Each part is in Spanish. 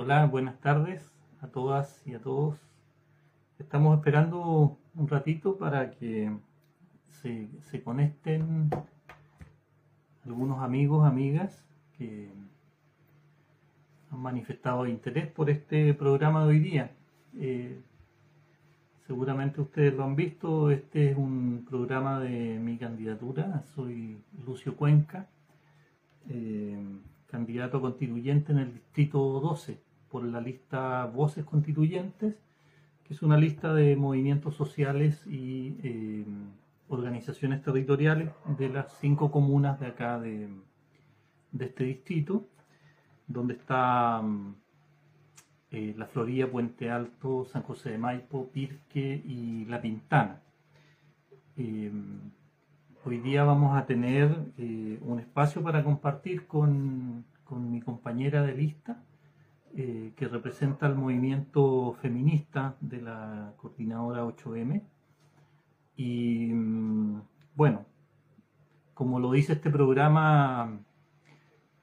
Hola, buenas tardes a todas y a todos. Estamos esperando un ratito para que se, conecten algunos amigos, amigas que han manifestado interés por este programa de hoy día. Eh, seguramente ustedes lo han visto, este es un programa de mi candidatura, soy Lucio Cuenca, eh, candidato constituyente en el distrito 12 por la lista Voces Constituyentes, que es una lista de movimientos sociales y eh, organizaciones territoriales de las cinco comunas de acá de, de este distrito, donde está mm, eh, La Florida, Puente Alto, San José de Maipo, Pirque y La Pintana. Eh, hoy día vamos a tener un espacio para compartir con, con mi compañera de lista, que representa el movimiento feminista de la coordinadora 8M. Y mm, bueno, como lo dice este programa,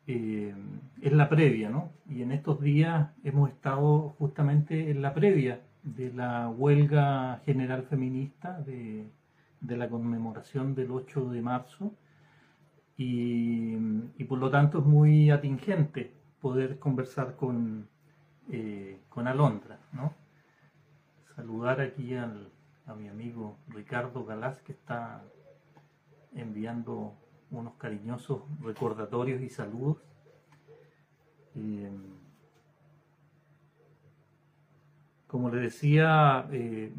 eh, es la previa, ¿no? Y en estos días hemos estado justamente en la previa de la huelga general feminista de, la conmemoración del 8 de marzo y, por lo tanto es muy atingente poder conversar con, eh, con Alondra, ¿no? Saludar aquí a mi amigo Ricardo Galás que está enviando unos cariñosos recordatorios y saludos. Eh, como le decía, eh,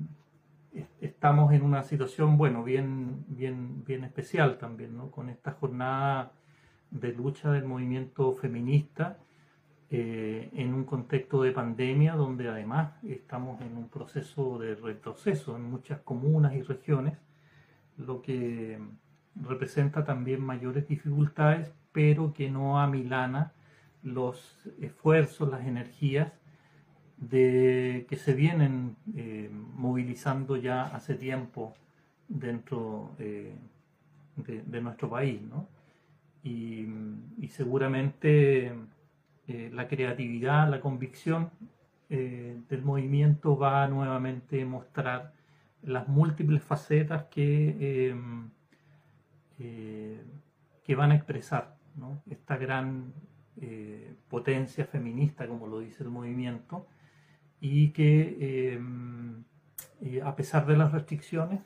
estamos en una situación, bueno, bien, bien, bien especial también, ¿no? Con esta jornada de lucha del movimiento feminista eh, en un contexto de pandemia donde además estamos en un proceso de retroceso en muchas comunas y regiones, lo que representa también mayores dificultades, pero que no amilana los esfuerzos, las energías de, que se vienen eh, movilizando ya hace tiempo dentro eh, de, nuestro país. ¿no? Y, seguramente eh, la creatividad, la convicción del movimiento va a nuevamente mostrar las múltiples facetas que eh, que van a expresar esta gran eh, potencia feminista, como lo dice el movimiento, y que eh, a pesar de las restricciones,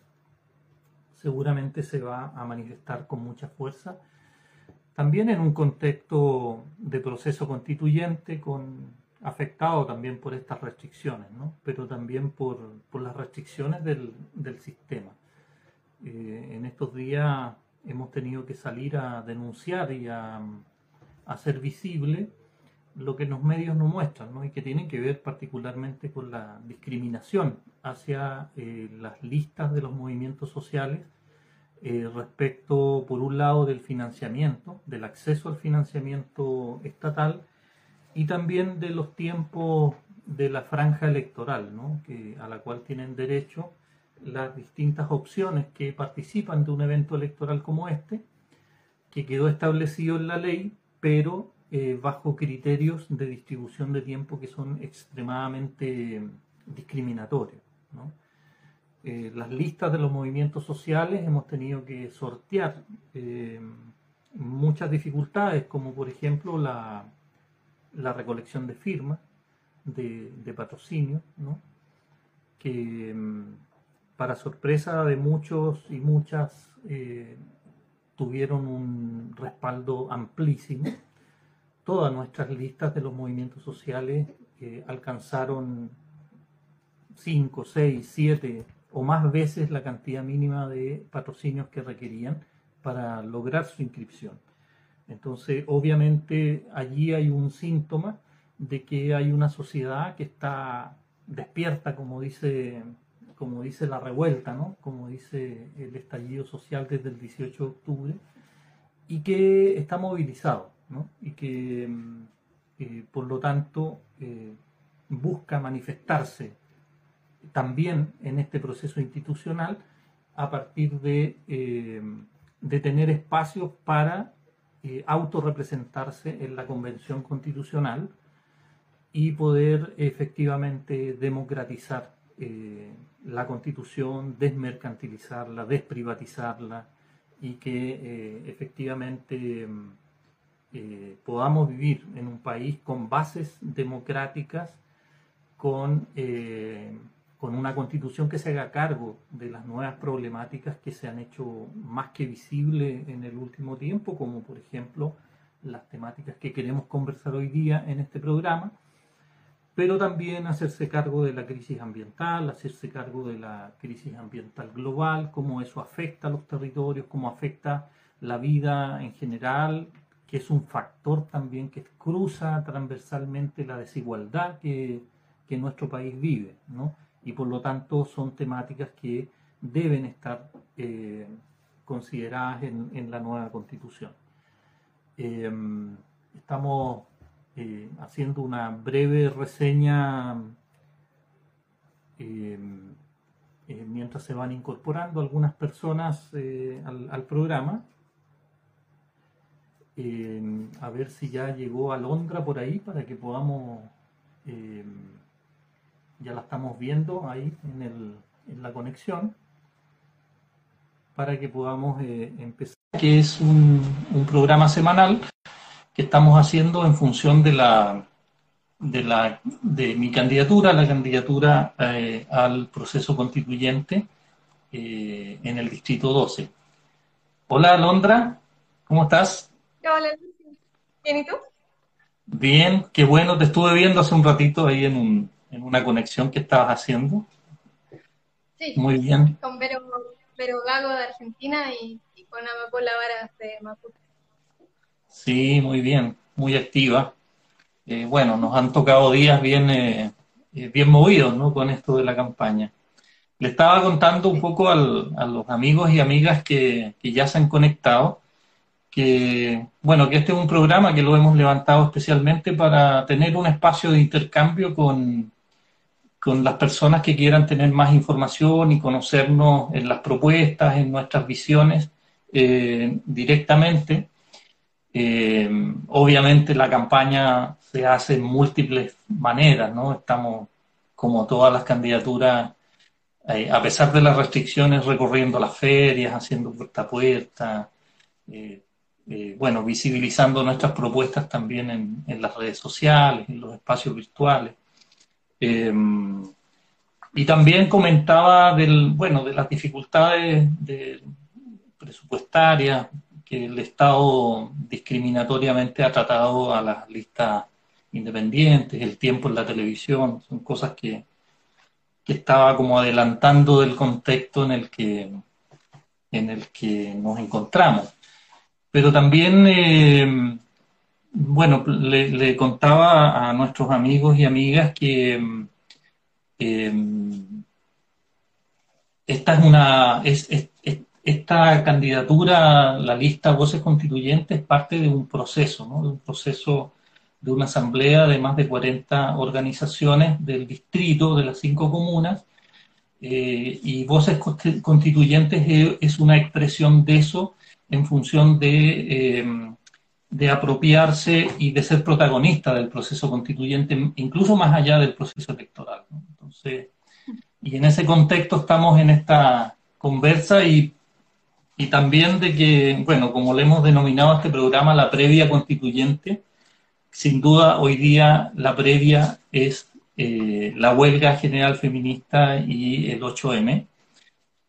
seguramente se va a manifestar con mucha fuerza, también en un contexto de proceso constituyente, con, afectado también por estas restricciones, pero también por, las restricciones del, sistema. en estos días hemos tenido que salir a denunciar y a, hacer visible lo que los medios no muestran, ¿no? y que tiene que ver particularmente con la discriminación hacia eh, las listas de los movimientos sociales eh, respecto, por un lado, del financiamiento, del acceso al financiamiento estatal y también de los tiempos de la franja electoral, que, a la cual tienen derecho las distintas opciones que participan de un evento electoral como este, que quedó establecido en la ley, pero eh, bajo criterios de distribución de tiempo que son extremadamente discriminatorios. Eh, las listas de los movimientos sociales hemos tenido que sortear eh, muchas dificultades, como por ejemplo la, recolección de firmas de, patrocinio, que mm, para sorpresa de muchos y muchas, eh, tuvieron un respaldo amplísimo. Todas nuestras listas de los movimientos sociales alcanzaron 5, 6, 7 o más veces la cantidad mínima de patrocinios que requerían para lograr su inscripción. Entonces, obviamente, allí hay un síntoma de que hay una sociedad que está despierta, como dice como dice la revuelta, ¿no? como dice el estallido social desde el 18 de octubre, y que está movilizado, ¿no? y que eh, por lo tanto eh, busca manifestarse también en este proceso institucional a partir de, eh, de tener espacios para autorrepresentarse en la Convención Constitucional y poder efectivamente democratizar eh, la constitución, desmercantilizarla, desprivatizarla y que eh, efectivamente mm, eh, podamos vivir en un país con bases democráticas, con, con una constitución que se haga cargo de las nuevas problemáticas que se han hecho más que visibles en el último tiempo, como por ejemplo las temáticas que queremos conversar hoy día en este programa pero también hacerse cargo de la crisis ambiental, hacerse cargo de la crisis ambiental global, cómo eso afecta a los territorios, cómo afecta la vida en general, que es un factor también que cruza transversalmente la desigualdad que, nuestro país vive, ¿no? Y por lo tanto son temáticas que deben estar eh, consideradas en, la nueva constitución. Eh, estamos eh, haciendo una breve reseña eh, eh, mientras se van incorporando algunas personas al, programa. a ver si ya llegó Alondra por ahí para que podamos, ya la estamos viendo ahí en, la conexión, para que podamos empezar, que es un, un programa semanal que estamos haciendo en función de la de, la, de mi candidatura, la candidatura eh, al proceso constituyente eh, en el Distrito 12. Hola, Alondra, ¿cómo estás? Hola, ¿bien y tú? Bien, qué bueno, te estuve viendo hace un ratito ahí en, un, en una conexión que estabas haciendo. Sí, muy bien. Con Vero, Gago de Argentina y, y con Amapola Varas de Maputo. Sí, muy bien, muy activa. Eh, bueno, nos han tocado días bien, eh, eh, bien movidos ¿no? con esto de la campaña. Le estaba contando un poco a los amigos y amigas que, ya se han conectado que, bueno, que este es un programa que lo hemos levantado especialmente para tener un espacio de intercambio con, con las personas que quieran tener más información y conocernos en las propuestas, en nuestras visiones directamente eh, obviamente la campaña se hace en múltiples maneras, ¿no? Estamos, como todas las candidaturas, eh, a pesar de las restricciones, recorriendo las ferias, haciendo puerta a puerta, eh, bueno, visibilizando nuestras propuestas también en, las redes sociales, en los espacios virtuales. Y también comentaba del, bueno, de las dificultades presupuestarias, que el Estado discriminatoriamente ha tratado a las listas independientes, el tiempo en la televisión, son cosas que, estaba como adelantando del contexto en el que, en el que nos encontramos. Pero también, eh, bueno, le, contaba a nuestros amigos y amigas que esta es una, es, esta candidatura, la lista Voces Constituyentes, es parte de un proceso, ¿no? de un proceso de una asamblea de más de 40 organizaciones del distrito, de las cinco comunas, eh, y Voces Constituyentes es una expresión de eso en función de, eh, de apropiarse y de ser protagonista del proceso constituyente, incluso más allá del proceso electoral. Entonces, y en ese contexto estamos en esta conversa y y también de que, bueno, como le hemos denominado a este programa, la previa constituyente, sin duda hoy día la previa es eh, la huelga general feminista y el 8M.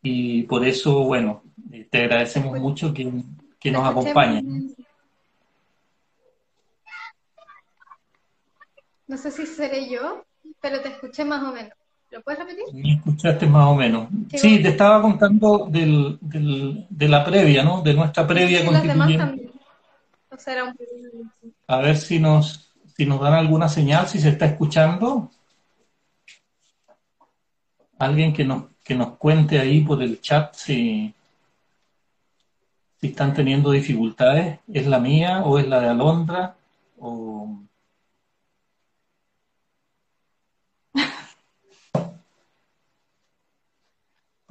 Y por eso, bueno, te agradecemos mucho que, que nos acompañen. No sé si seré yo, pero te escuché más o menos. ¿Lo puedes repetir? Me escuchaste más o menos. Sí, te estaba contando del, de la previa, ¿no? De nuestra previa sí, constituyente. O sea, un... A ver si nos, si nos dan alguna señal, si se está escuchando. Alguien que nos, que nos cuente ahí por el chat si, si están teniendo dificultades. ¿Es la mía o es la de Alondra? O...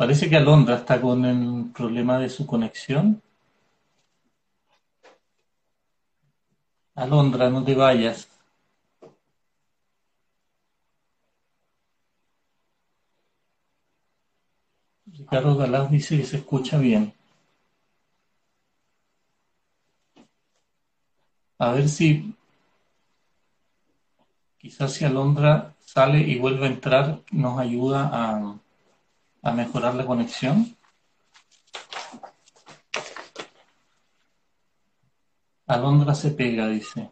Parece que Alondra está con el problema de su conexión. Alondra, no te vayas. Ricardo Galás dice que se escucha bien. A ver si quizás si Alondra sale y vuelve a entrar, nos ayuda a, a mejorar la conexión. Alondra se pega, dice.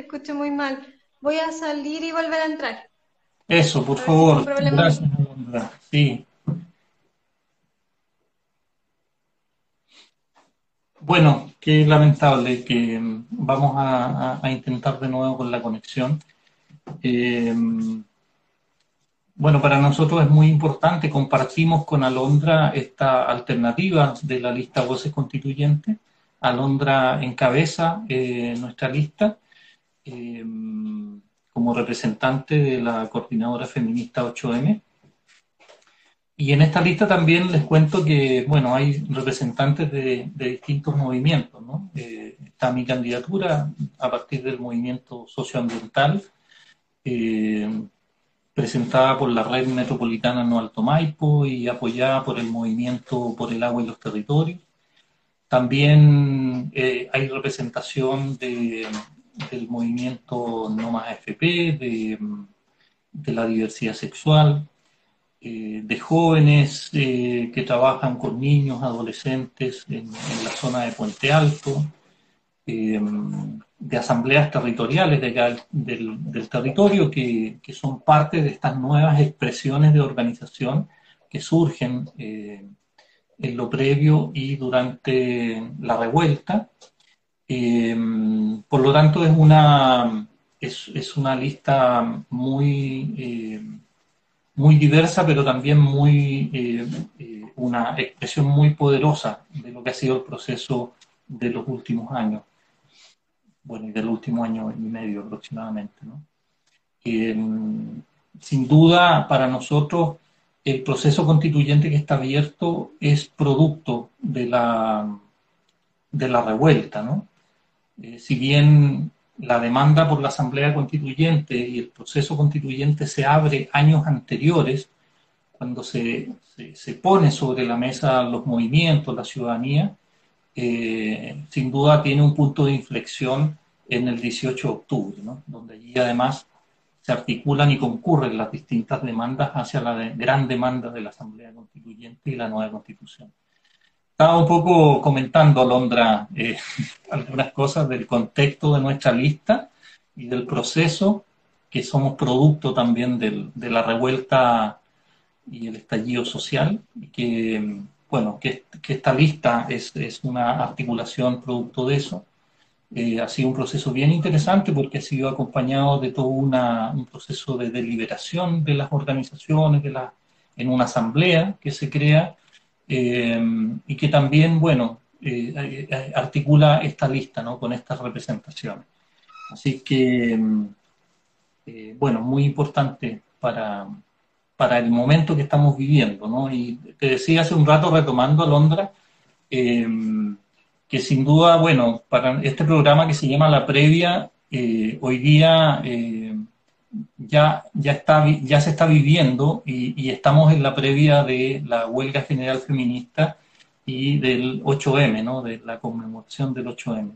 escucho muy mal. Voy a salir y volver a entrar. Eso, por favor. Gracias, Alondra. Sí. Bueno, qué lamentable que mm, vamos a, intentar de nuevo con la conexión. Eh, bueno, para nosotros es muy importante, compartimos con Alondra esta alternativa de la lista Voces Constituyentes. Alondra encabeza eh, nuestra lista eh, como representante de la coordinadora feminista 8M. Y en esta lista también les cuento que, bueno, hay representantes de, distintos movimientos, ¿no? Eh, está mi candidatura a partir del movimiento socioambiental, eh, presentada por la Red Metropolitana No Alto Maipo y apoyada por el movimiento por el agua y los territorios. También eh, hay representación de, del movimiento No Más AFP, de, la diversidad sexual, eh, de jóvenes que trabajan con niños, adolescentes en, la zona de Puente Alto, de asambleas territoriales de del, territorio que, son parte de estas nuevas expresiones de organización que surgen en lo previo y durante la revuelta. por lo tanto, es una, es, es una lista muy muy diversa, pero también muy eh, eh, una expresión muy poderosa de lo que ha sido el proceso de los últimos años, bueno, del último año y medio aproximadamente. sin duda, para nosotros, el proceso constituyente que está abierto es producto de la, de la revuelta, ¿no? Eh, si bien la demanda por la Asamblea Constituyente y el proceso constituyente se abre años anteriores, cuando se, se, pone sobre la mesa los movimientos, la ciudadanía, eh, sin duda tiene un punto de inflexión en el 18 de octubre, donde allí además se articulan y concurren las distintas demandas hacia la gran demanda de la Asamblea Constituyente y la nueva Constitución. Estaba un poco comentando, Londra, eh, algunas cosas del contexto de nuestra lista y del proceso, que somos producto también de la revuelta y el estallido social, que, bueno, que, esta lista es, una articulación producto de eso. Eh, ha sido un proceso bien interesante porque ha sido acompañado de todo una, un proceso de deliberación de las organizaciones, en una asamblea que se crea eh, y que también, bueno, eh, eh, articula esta lista ¿no? con estas representaciones. Así que, bueno, muy importante para, para el momento que estamos viviendo. ¿no? Y te decía hace un rato, retomando a Londra, que sin duda, bueno, para este programa que se llama La Previa, hoy día ya, ya, está, ya se está viviendo y, estamos en la previa de la huelga general feminista y del 8M, ¿no? de la conmemoración del 8M.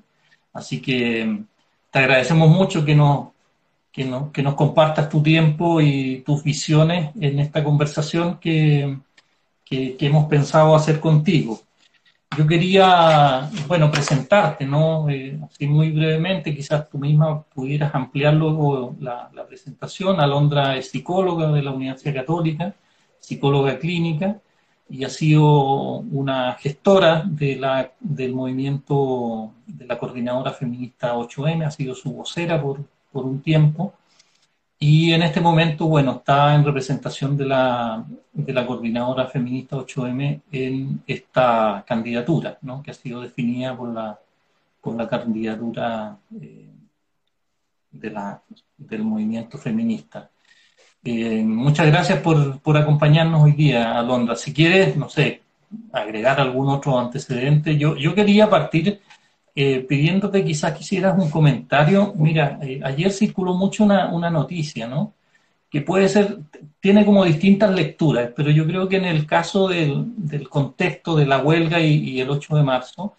Así que te agradecemos mucho que nos, que, que nos compartas tu tiempo y tus visiones en esta conversación que, que hemos pensado hacer contigo. Yo quería, bueno, presentarte, ¿no? Eh, así muy brevemente, quizás tú misma pudieras ampliar luego la, presentación. Alondra es psicóloga de la Universidad Católica, psicóloga clínica, y ha sido una gestora de la, del movimiento de la coordinadora feminista 8M, ha sido su vocera por, por un tiempo y en este momento, bueno, está en representación de la, de la coordinadora feminista 8M en esta candidatura, ¿no? que ha sido definida por la, por la candidatura eh, de la, del movimiento feminista. Eh, muchas gracias por, por, acompañarnos hoy día, Alondra. Si quieres, no sé, agregar algún otro antecedente, yo, yo quería partir eh, pidiéndote quizás quisieras un comentario. Mira, eh, ayer circuló mucho una, noticia, ¿no? que puede ser, tiene como distintas lecturas, pero yo creo que en el caso del, contexto de la huelga y, el 8 de marzo,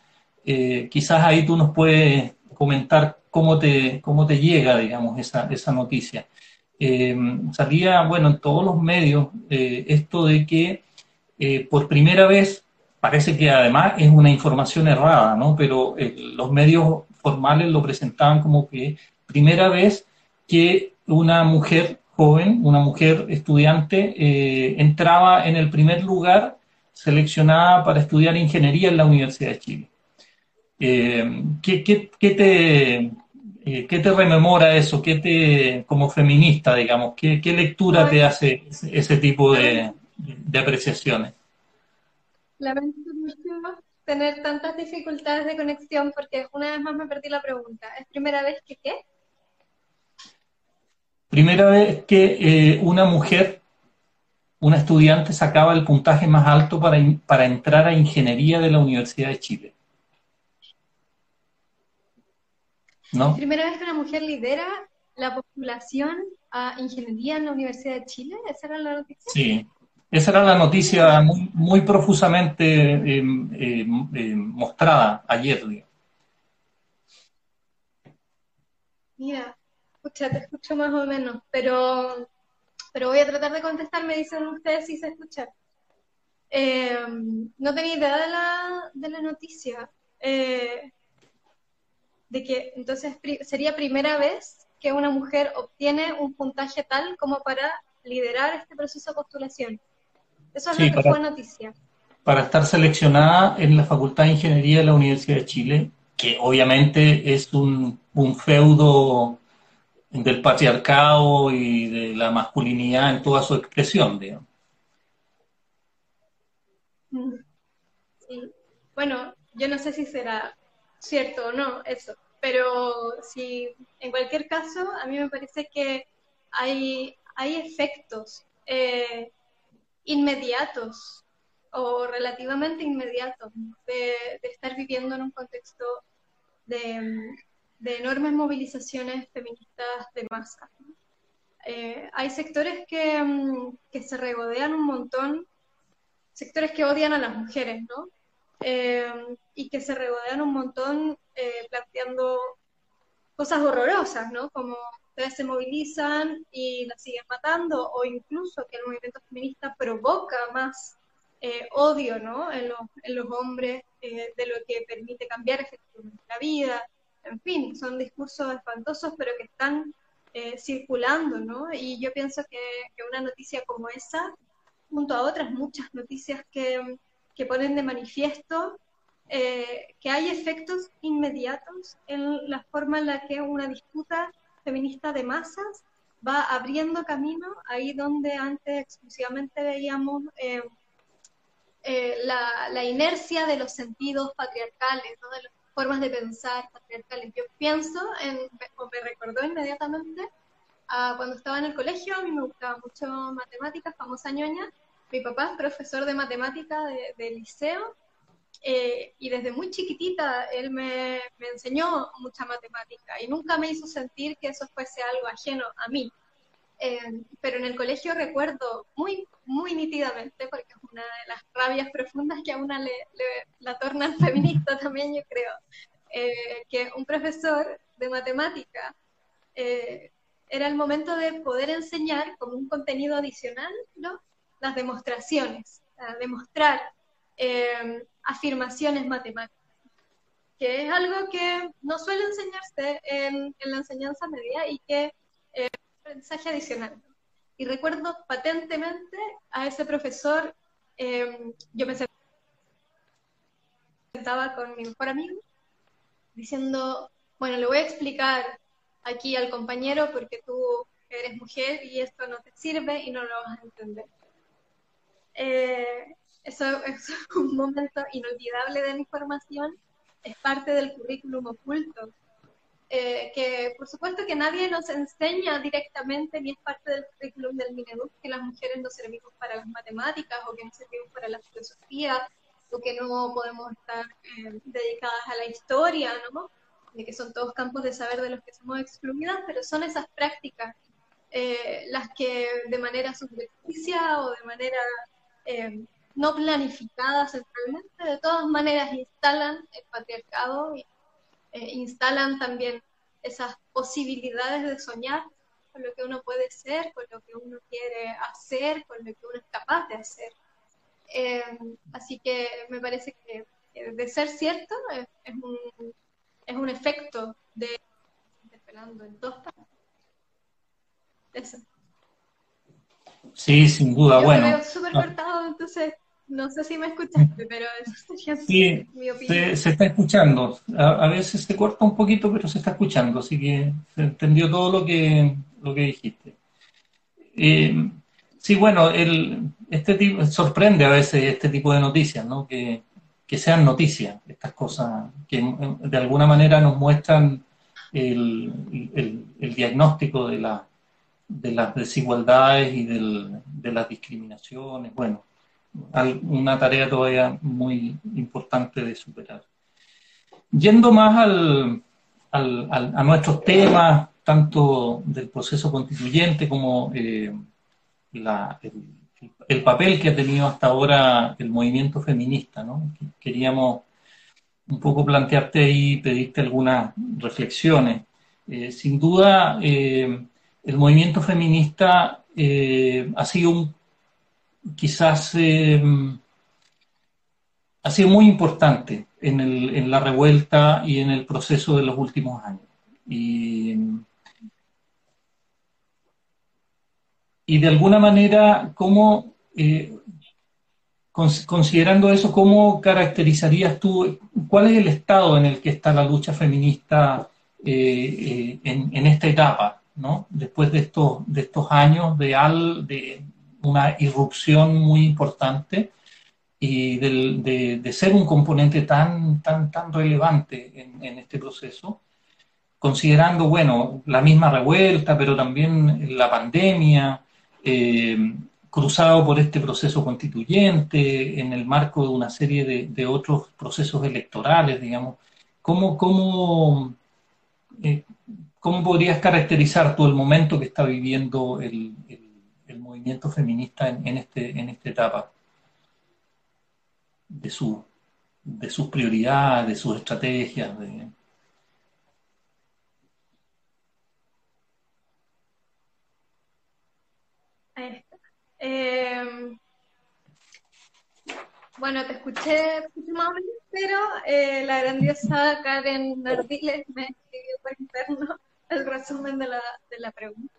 eh, quizás ahí tú nos puedes comentar cómo te, cómo te llega, digamos, esa, esa noticia. Eh, salía, bueno, en todos los medios eh, esto de que por primera vez, parece que además es una información errada, ¿no? Pero los medios formales lo presentaban como que primera vez que una mujer joven, una mujer estudiante, eh, entraba en el primer lugar seleccionada para estudiar ingeniería en la Universidad de Chile. Eh, ¿qué, te, eh, ¿Qué te rememora eso? ¿Qué te, como feminista, digamos, qué, lectura te hace ese tipo de, de apreciaciones? Lamento mucho tener tantas dificultades de conexión porque una vez más me perdí la pregunta. ¿Es primera vez que qué? Primera vez que eh, una mujer, una estudiante, sacaba el puntaje más alto para, para entrar a ingeniería de la Universidad de Chile. ¿No? Primera vez que una mujer lidera la postulación a ingeniería en la Universidad de Chile. ¿Esa era la noticia? Sí, esa era la noticia muy, profusamente em, em, em, mostrada ayer. Mira, escucha, te escucho más o menos, pero, pero voy a tratar de contestar, me dicen ustedes si se escucha. no tenía idea de la, de la noticia. Eh, de que entonces sería primera vez que una mujer obtiene un puntaje tal como para liderar este proceso de postulación. Eso es lo que fue noticia. Para estar seleccionada en la Facultad de Ingeniería de la Universidad de Chile, que obviamente es un, feudo del patriarcado y de la masculinidad en toda su expresión, digamos. Mm. Bueno, yo no sé si será cierto o no eso, pero si en cualquier caso, a mí me parece que hay, hay efectos eh, inmediatos o relativamente inmediatos de, estar viviendo en un contexto de, enormes movilizaciones feministas de masa. Eh, hay sectores que, mm, que, se regodean un montón, sectores que odian a las mujeres, ¿no? Eh, y que se regodean un montón eh, planteando cosas horrorosas, ¿no? Como ustedes se movilizan y la siguen matando, o incluso que el movimiento feminista provoca más eh, odio ¿no? en, los, hombres eh, de lo que permite cambiar efectivamente la vida. En fin, son discursos espantosos, pero que están eh, circulando, ¿no? Y yo pienso que, que, una noticia como esa, junto a otras muchas noticias que, que ponen de manifiesto que hay efectos inmediatos en la forma en la que una disputa feminista de masas va abriendo camino ahí donde antes exclusivamente veíamos eh, eh, la, inercia de los sentidos patriarcales, de las formas de pensar patriarcales. Yo pienso, en, o me recordó inmediatamente a cuando estaba en el colegio, a mí me gustaba mucho matemáticas, famosa ñoña. Mi papá es profesor de matemática de, de liceo eh, y desde muy chiquitita él me, enseñó mucha matemática y nunca me hizo sentir que eso fuese algo ajeno a mí. Eh, pero en el colegio recuerdo muy, muy nítidamente, porque es una de las rabias profundas que a una le, la tornan feminista también, yo creo, eh, que un profesor de matemática era el momento de poder enseñar como un contenido adicional ¿no? las demostraciones, demostrar eh, afirmaciones matemáticas, que es algo que no suele enseñarse en, la enseñanza media y que es un aprendizaje adicional. Y recuerdo patentemente a ese profesor, eh, yo me sentaba con mi mejor amigo, diciendo, bueno, le voy a explicar aquí al compañero porque tú eres mujer y esto no te sirve y no lo vas a entender. Eh, eso es un momento inolvidable de mi formación, es parte del currículum oculto, eh, que por supuesto que nadie nos enseña directamente, ni es parte del currículum del Mineduc, que las mujeres no servimos para las matemáticas o que no servimos para la filosofía o que no podemos estar eh, dedicadas a la historia, ¿no? De que son todos campos de saber de los que somos excluidas, pero son esas prácticas eh, las que de manera superficial o de manera eh, no planificada centralmente, de todas maneras instalan el patriarcado y eh, instalan también esas posibilidades de soñar con lo que uno puede ser, con lo que uno quiere hacer, con lo que uno es capaz de hacer. así que me parece que de ser cierto es, un, es un efecto de interpelando en dos partes. Sí, sin duda, bueno. Me veo súper cortado, entonces no sé si me escuchaste, pero eso sería sí, mi opinión. Se, está escuchando. A, veces se corta un poquito, pero se está escuchando, así que se entendió todo lo que, lo que dijiste. Eh, sí, bueno, el, este tipo, sorprende a veces este tipo de noticias, ¿no? Que, que sean noticias, estas cosas que de alguna manera nos muestran el, el, el diagnóstico de la de las desigualdades y de las discriminaciones. Bueno, una tarea todavía muy importante de superar. Yendo más al, a nuestros temas, tanto del proceso constituyente como eh, el, papel que ha tenido hasta ahora el movimiento feminista. ¿no? Queríamos un poco plantearte y pedirte algunas reflexiones. Eh, sin duda, eh, el movimiento feminista ha sido un, quizás eh, ha sido muy importante en, el, en, la revuelta y en el proceso de los últimos años. Y, de alguna manera, ¿cómo, eh, considerando eso, cómo caracterizarías tú, cuál es el estado en el que está la lucha feminista en, en esta etapa? Después de estos, de estos años de, de una irrupción muy importante y de, ser un componente tan, tan, tan relevante en, este proceso, considerando, bueno, la misma revuelta, pero también la pandemia, eh, cruzado por este proceso constituyente, en el marco de una serie de, otros procesos electorales, digamos, ¿cómo, cómo, eh, ¿Cómo podrías caracterizar tú el momento que está viviendo el, movimiento feminista en, este, en esta etapa? De, su, de sus prioridades, de sus estrategias. Em, bueno, te escuché, más pero eh, la grandiosa Karen Ardiles me escribió por interno el resumen de la, de la pregunta,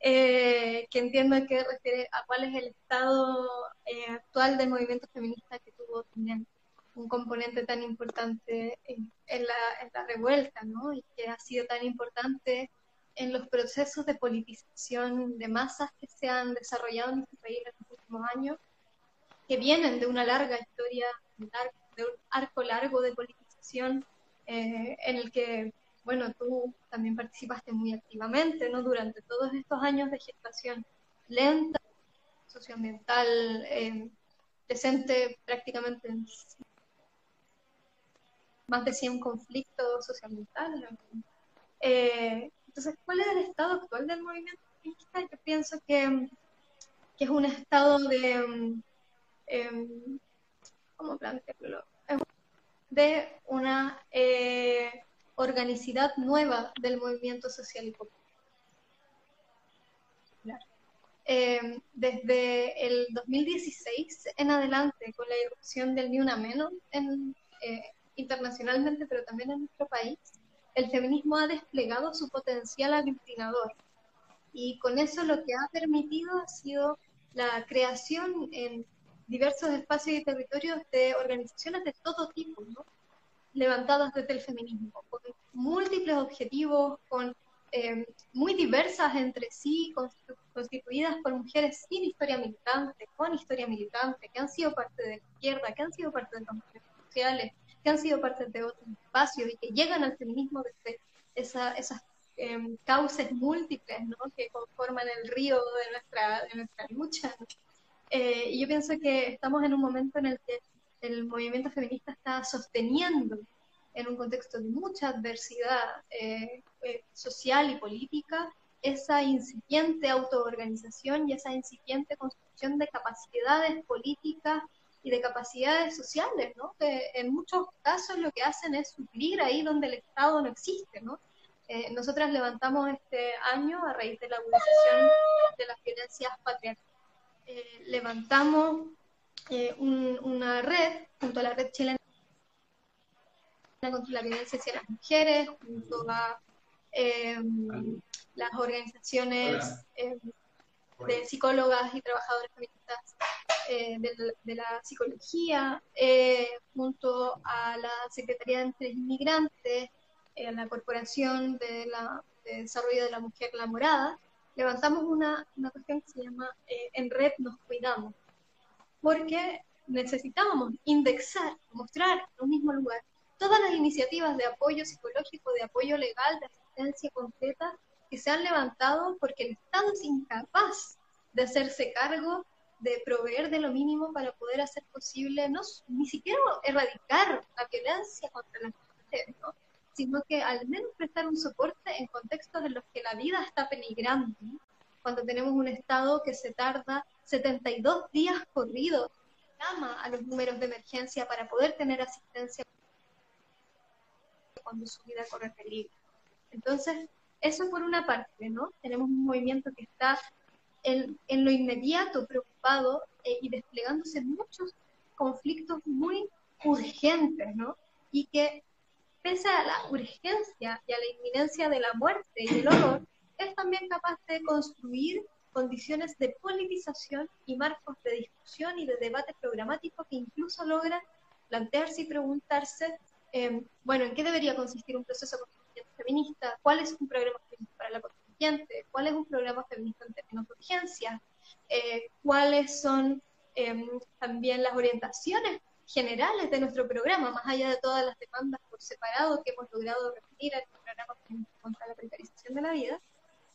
eh, que entiendo que refiere a cuál es el estado eh, actual del movimiento feminista que tuvo también un componente tan importante en, la, en, la, revuelta, ¿no? Y que ha sido tan importante en los procesos de politización de masas que se han desarrollado en nuestro país en los últimos años, que vienen de una larga historia, de un arco largo de politización eh, en el que bueno, tú también participaste muy activamente, ¿no? Durante todos estos años de gestación lenta, socioambiental, eh, presente prácticamente en más de 100 conflictos socioambientales. Eh, entonces, ¿cuál es el estado actual del movimiento feminista? Yo pienso que, que es un estado de, eh, ¿cómo plantearlo? De una eh, organicidad nueva del movimiento social y popular. Eh, desde el 2016 en adelante, con la irrupción del Ni Una Menos en, eh, internacionalmente, pero también en nuestro país, el feminismo ha desplegado su potencial aglutinador. Y con eso lo que ha permitido ha sido la creación en diversos espacios y territorios de organizaciones de todo tipo, ¿no? Levantadas desde el feminismo, con múltiples objetivos, con eh, muy diversas entre sí, constituidas por mujeres sin historia militante, con historia militante, que han sido parte de la izquierda, que han sido parte de los movimientos sociales, que han sido parte de otros espacios y que llegan al feminismo desde esa, esas eh, múltiples ¿no? que conforman el río de nuestra, de nuestra lucha. Eh, y yo pienso que estamos en un momento en el que el movimiento feminista está sosteniendo en un contexto de mucha adversidad eh, eh, social y política, esa incipiente autoorganización y esa incipiente construcción de capacidades políticas y de capacidades sociales, ¿no? que en muchos casos lo que hacen es suplir ahí donde el Estado no existe. ¿no? Eh, nosotras levantamos este año, a raíz de la agudización de las violencias patriarcales, eh, levantamos eh, una red junto a la red chilena contra la violencia hacia las mujeres, junto a em, las organizaciones em, de psicólogas y trabajadoras feministas eh, de, la psicología, eh, junto a la Secretaría de Mujeres Inmigrantes, a la Corporación de, la, de Desarrollo de la Mujer La Morada, levantamos una, una cuestión que se llama En Red Nos Cuidamos, porque necesitábamos indexar, mostrar en un mismo lugar todas las iniciativas de apoyo psicológico, de apoyo legal, de asistencia concreta que se han levantado porque el Estado es incapaz de hacerse cargo de proveer de lo mínimo para poder hacer posible, no, ni siquiera erradicar la violencia contra las mujeres, sino que al menos prestar un soporte en contextos en los que la vida está peligrando. Cuando tenemos un Estado que se tarda 72 días corridos, llama a los números de emergencia para poder tener asistencia cuando su vida corre peligro. Entonces, eso por una parte, ¿no? Tenemos un movimiento que está en, en lo inmediato preocupado eh, y desplegándose muchos conflictos muy urgentes, ¿no? Y que pese a la urgencia y a la inminencia de la muerte y del horror, es también capaz de construir condiciones de politización y marcos de discusión y de debate programático que incluso logran plantearse y preguntarse Em, bueno, ¿en qué debería consistir un proceso constituyente feminista? ¿Cuál es un programa feminista para la constituyente? ¿Cuál es un programa feminista en términos de urgencia? Eh, ¿Cuáles son em, también las orientaciones generales de nuestro programa, más allá de todas las demandas por separado que hemos logrado repetir en el programa contra la precarización de la vida?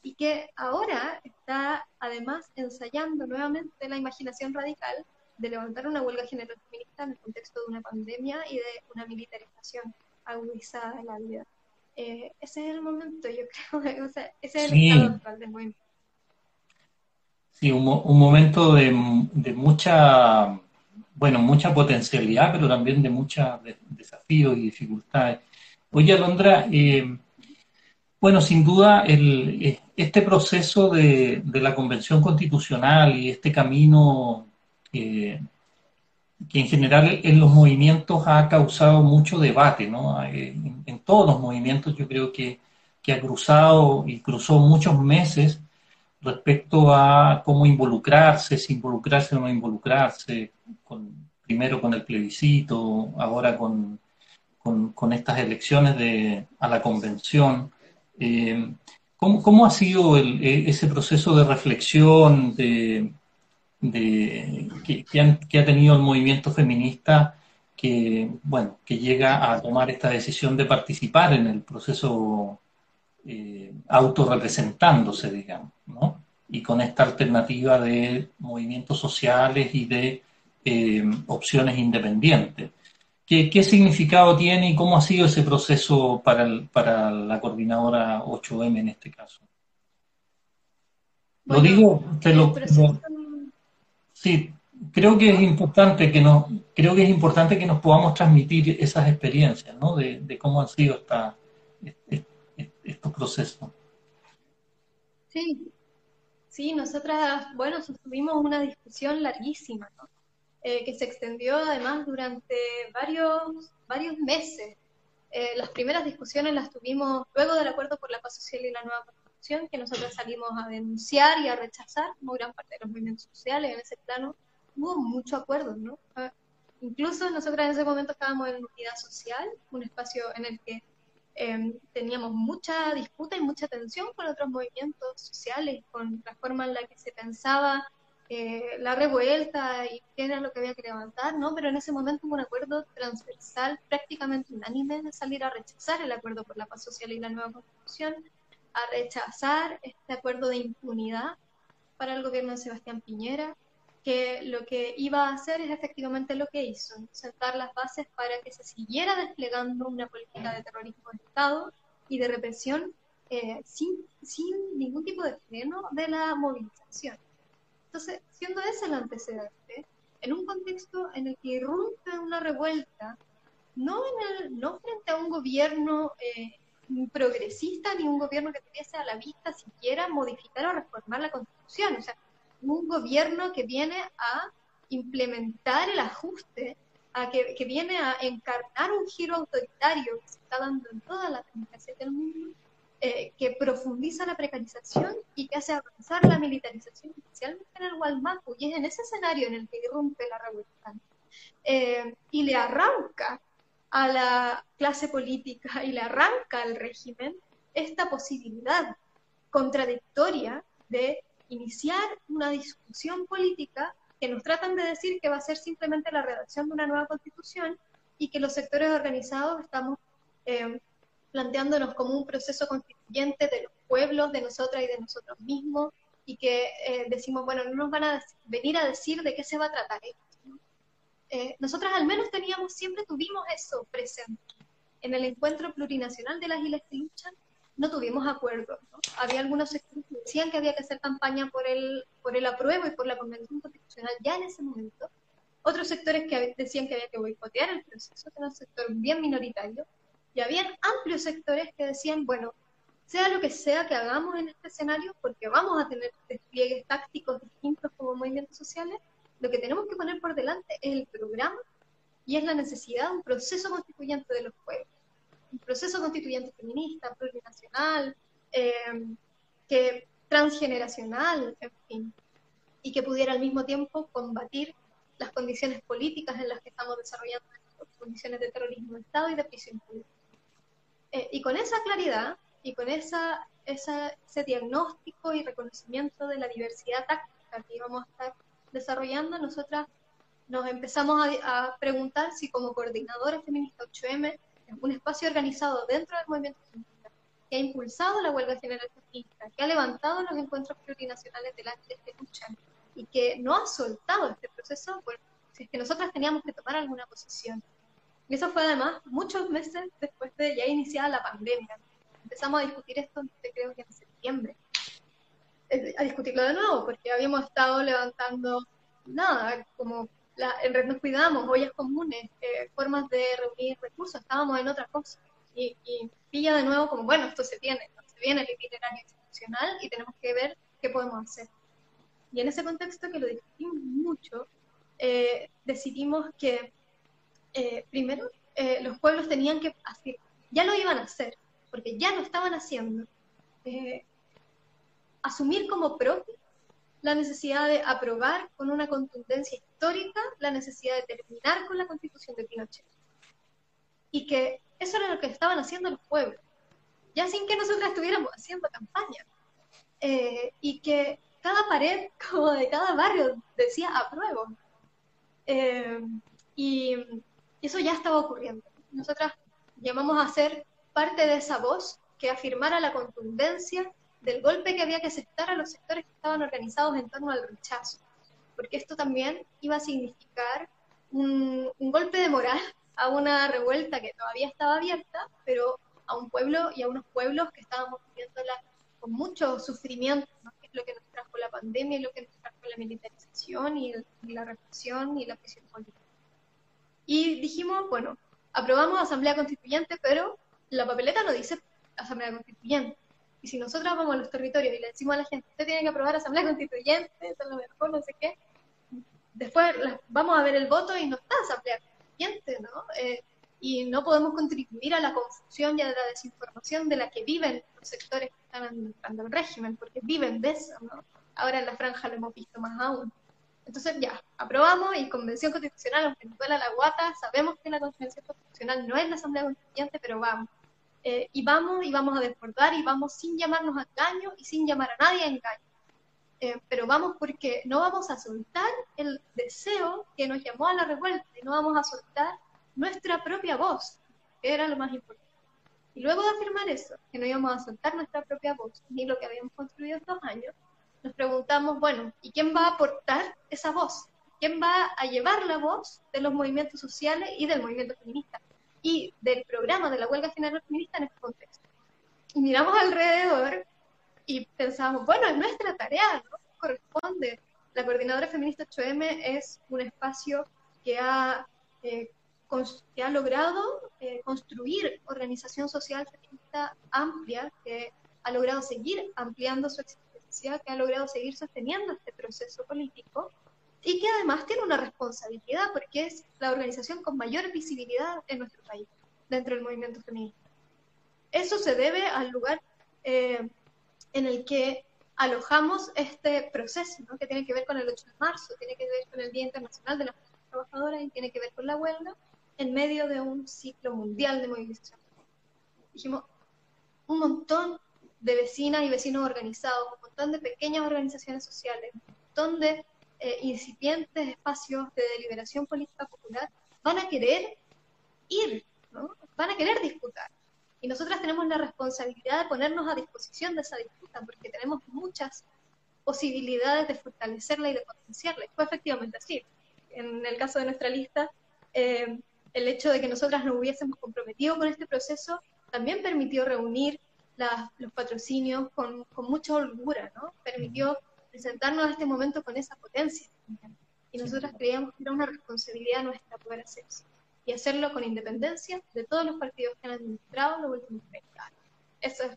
Y que ahora está además ensayando nuevamente la imaginación radical de levantar una huelga general feminista en el contexto de una pandemia y de una militarización agudizada de la vida. Eh, ese es el momento, yo creo, o sea, ese es el estado actual del movimiento. Sí, un, un momento de, de, mucha, bueno, mucha potencialidad, pero también de muchos desafíos y dificultades. Oye, Alondra, eh, bueno, sin duda, el, eh, este proceso de, la Convención Constitucional y este camino que, en general en los movimientos ha causado mucho debate, ¿no? Eh, en, todos los movimientos yo creo que, que, ha cruzado y cruzó muchos meses respecto a cómo involucrarse, si involucrarse o no involucrarse, con, primero con el plebiscito, ahora con, con, estas elecciones de, a la convención. Eh, ¿cómo, ¿cómo, ha sido e, ese proceso de reflexión, que, ha tenido el movimiento feminista que, llega a tomar esta decisión de participar en el proceso eh, autorrepresentándose, digamos. Y con esta alternativa de movimientos sociales y de eh, opciones independientes. ¿Qué, ¿Qué, significado tiene y cómo ha sido ese proceso para, para la coordinadora 8M en este caso? lo digo, te lo, Sí, creo que es importante que nos, creo que es importante que nos podamos transmitir esas experiencias, ¿no? De, cómo han sido esta, estos procesos. Sí, sí, nosotras, bueno, sostuvimos una discusión larguísima, ¿no? Eh, que se extendió además durante varios, varios meses. Eh, las primeras discusiones las tuvimos luego del acuerdo por la paz social y la nueva que nosotros salimos a denunciar y a rechazar, como gran parte de los movimientos sociales en ese plano, hubo mucho acuerdo, ¿no? Ah, incluso nosotros en ese momento estábamos en unidad social, un espacio en el que em, teníamos mucha disputa y mucha tensión con otros movimientos sociales, con la forma en la que se pensaba eh, la revuelta y qué era lo que había que levantar, ¿no? Pero en ese momento hubo un acuerdo transversal, prácticamente unánime, de salir a rechazar el acuerdo por la paz social y la nueva constitución, a rechazar este acuerdo de impunidad para el gobierno de Sebastián Piñera, que lo que iba a hacer es efectivamente lo que hizo, sentar las bases para que se siguiera desplegando una política de terrorismo de Estado y de represión eh, sin, sin ningún tipo de freno de la movilización. Entonces, siendo ese el antecedente, en un contexto en el que irrumpe una revuelta, no, en el, no frente a un gobierno eh, progresista ni un gobierno que tuviese a la vista siquiera modificar o reformar la constitución, o sea, un gobierno que viene a implementar el ajuste, a que, que viene a encarnar un giro autoritario que se está dando en todas las democracias del mundo, eh, que profundiza la precarización y que hace avanzar la militarización, especialmente en el Gualmapu, y es en ese escenario en el que irrumpe la revuelta. Eh, y le arranca a la clase política y le arranca al régimen esta posibilidad contradictoria de iniciar una discusión política que nos tratan de decir que va a ser simplemente la redacción de una nueva constitución y que los sectores organizados estamos eh, planteándonos como un proceso constituyente de los pueblos, de nosotras y de nosotros mismos, y que eh, decimos, bueno, no nos van a venir a decir de qué se va a tratar esto. Eh, nosotras al menos teníamos, siempre tuvimos eso presente. En el encuentro plurinacional de las islas que luchan, no tuvimos acuerdo. Había algunos sectores que decían que había que hacer campaña por el, por el apruebo y por la convención constitucional ya en ese momento. Otros sectores que decían que había que boicotear el proceso, que era un sector bien minoritario y habían amplios sectores que decían, bueno, sea lo que sea que hagamos en este escenario, porque vamos a tener despliegues tácticos distintos como movimientos sociales, lo que tenemos que poner por delante es el programa y es la necesidad de un proceso constituyente de los pueblos. Un proceso constituyente feminista, plurinacional, eh, que transgeneracional, en fin, y que pudiera al mismo tiempo combatir las condiciones políticas en las que estamos desarrollando condiciones de terrorismo de Estado y de prisión política. Eh, y con esa claridad y con esa, ese diagnóstico y reconocimiento de la diversidad táctica que íbamos a estar desarrollando, nosotras nos empezamos a, preguntar si como coordinadora feminista 8M, un espacio organizado dentro del movimiento feminista, que ha impulsado la huelga general feminista, que ha levantado los encuentros plurinacionales de las que luchan y que no ha soltado este proceso, si es que nosotras teníamos que tomar alguna posición. Y eso fue además muchos meses después de ya iniciada la pandemia. Empezamos a discutir esto, creo que en septiembre. A discutirlo de nuevo, porque habíamos estado levantando nada, como la, en Red Nos Cuidamos, ollas comunes, eh, formas de reunir recursos, estábamos en otra cosa. Y, y, pilla de nuevo como, bueno, esto se tiene, se viene el itinerario institucional y tenemos que ver qué podemos hacer. Y en ese contexto que lo discutimos mucho, eh, decidimos que eh, primero, eh, los pueblos tenían que hacer, ya lo iban a hacer, porque ya lo estaban haciendo, eh, asumir como propio la necesidad de aprobar con una contundencia histórica la necesidad de terminar con la constitución de Pinochet. Y que eso era lo que estaban haciendo los pueblos, ya sin que nosotros estuviéramos haciendo campaña. y que cada pared, como de cada barrio, decía apruebo. y y eso ya estaba ocurriendo. Nosotras llamamos a ser parte de esa voz que afirmara la contundencia del golpe que había que aceptar a los sectores que estaban organizados en torno al rechazo, porque esto también iba a significar un, golpe de moral a una revuelta que todavía estaba abierta, pero a un pueblo y a unos pueblos que estábamos viviéndola con mucho sufrimiento, que es lo que nos trajo la pandemia y lo que nos trajo la militarización y, la represión y la presión política. Y dijimos, bueno, aprobamos Asamblea Constituyente, pero la papeleta no dice Asamblea Constituyente. Y si nosotros vamos a los territorios y le decimos a la gente, usted tiene que aprobar Asamblea Constituyente, eso es lo mejor, no sé qué, después vamos a ver el voto y no está Asamblea Constituyente, ¿no? Eh, y no podemos contribuir a la confusión y a la desinformación de la que viven los sectores que están administrando el régimen, porque viven de eso, ¿no? Ahora en la franja lo hemos visto más aún. Entonces ya, aprobamos y Convención Constitucional, aunque nos duela la guata, sabemos que la Convención Constitucional no es la Asamblea Constituyente, pero vamos. Eh, y vamos y vamos a desbordar y vamos sin llamarnos a engaño y sin llamar a nadie a engaño. Eh, pero vamos porque no vamos a soltar el deseo que nos llamó a la revuelta y no vamos a soltar nuestra propia voz, que era lo más importante. Y luego de afirmar eso, que no íbamos a soltar nuestra propia voz, ni lo que habíamos construido estos años, nos preguntamos, bueno, ¿y quién va a aportar esa voz? ¿Quién va a llevar la voz de los movimientos sociales y del movimiento feminista? Y del programa de la huelga general feminista en este contexto. miramos alrededor y pensamos, bueno, es nuestra tarea, ¿no? Corresponde. La Coordinadora Feminista 8M es un espacio que ha, eh, que ha logrado eh, construir organización social feminista amplia, que ha logrado seguir ampliando su existencia, que ha logrado seguir sosteniendo este proceso político y que además tiene una responsabilidad porque es la organización con mayor visibilidad en nuestro país dentro del movimiento feminista. Eso se debe al lugar eh, en el que alojamos este proceso, ¿no? que tiene que ver con el 8 de marzo, tiene que ver con el Día Internacional de las Trabajadoras y tiene que ver con la huelga, en medio de un ciclo mundial de movilización. Dijimos, un montón de vecinas y vecinos organizados, montón de pequeñas organizaciones sociales, un eh, incipientes espacios de deliberación política popular van a querer ir, van a querer disputar. Y nosotras tenemos la responsabilidad de ponernos a disposición de esa disputa, porque tenemos muchas posibilidades de fortalecerla y de potenciarla. fue efectivamente así. En el caso de nuestra lista, eh, el hecho de que nosotras nos hubiésemos comprometido con este proceso también permitió reunir los patrocinios con, con, mucha holgura, ¿no? Permitió presentarnos a este momento con esa potencia. Y nosotras creíamos que era una responsabilidad nuestra poder hacer eso y hacerlo con independencia de todos los partidos que han administrado los últimos 30 años. Eso es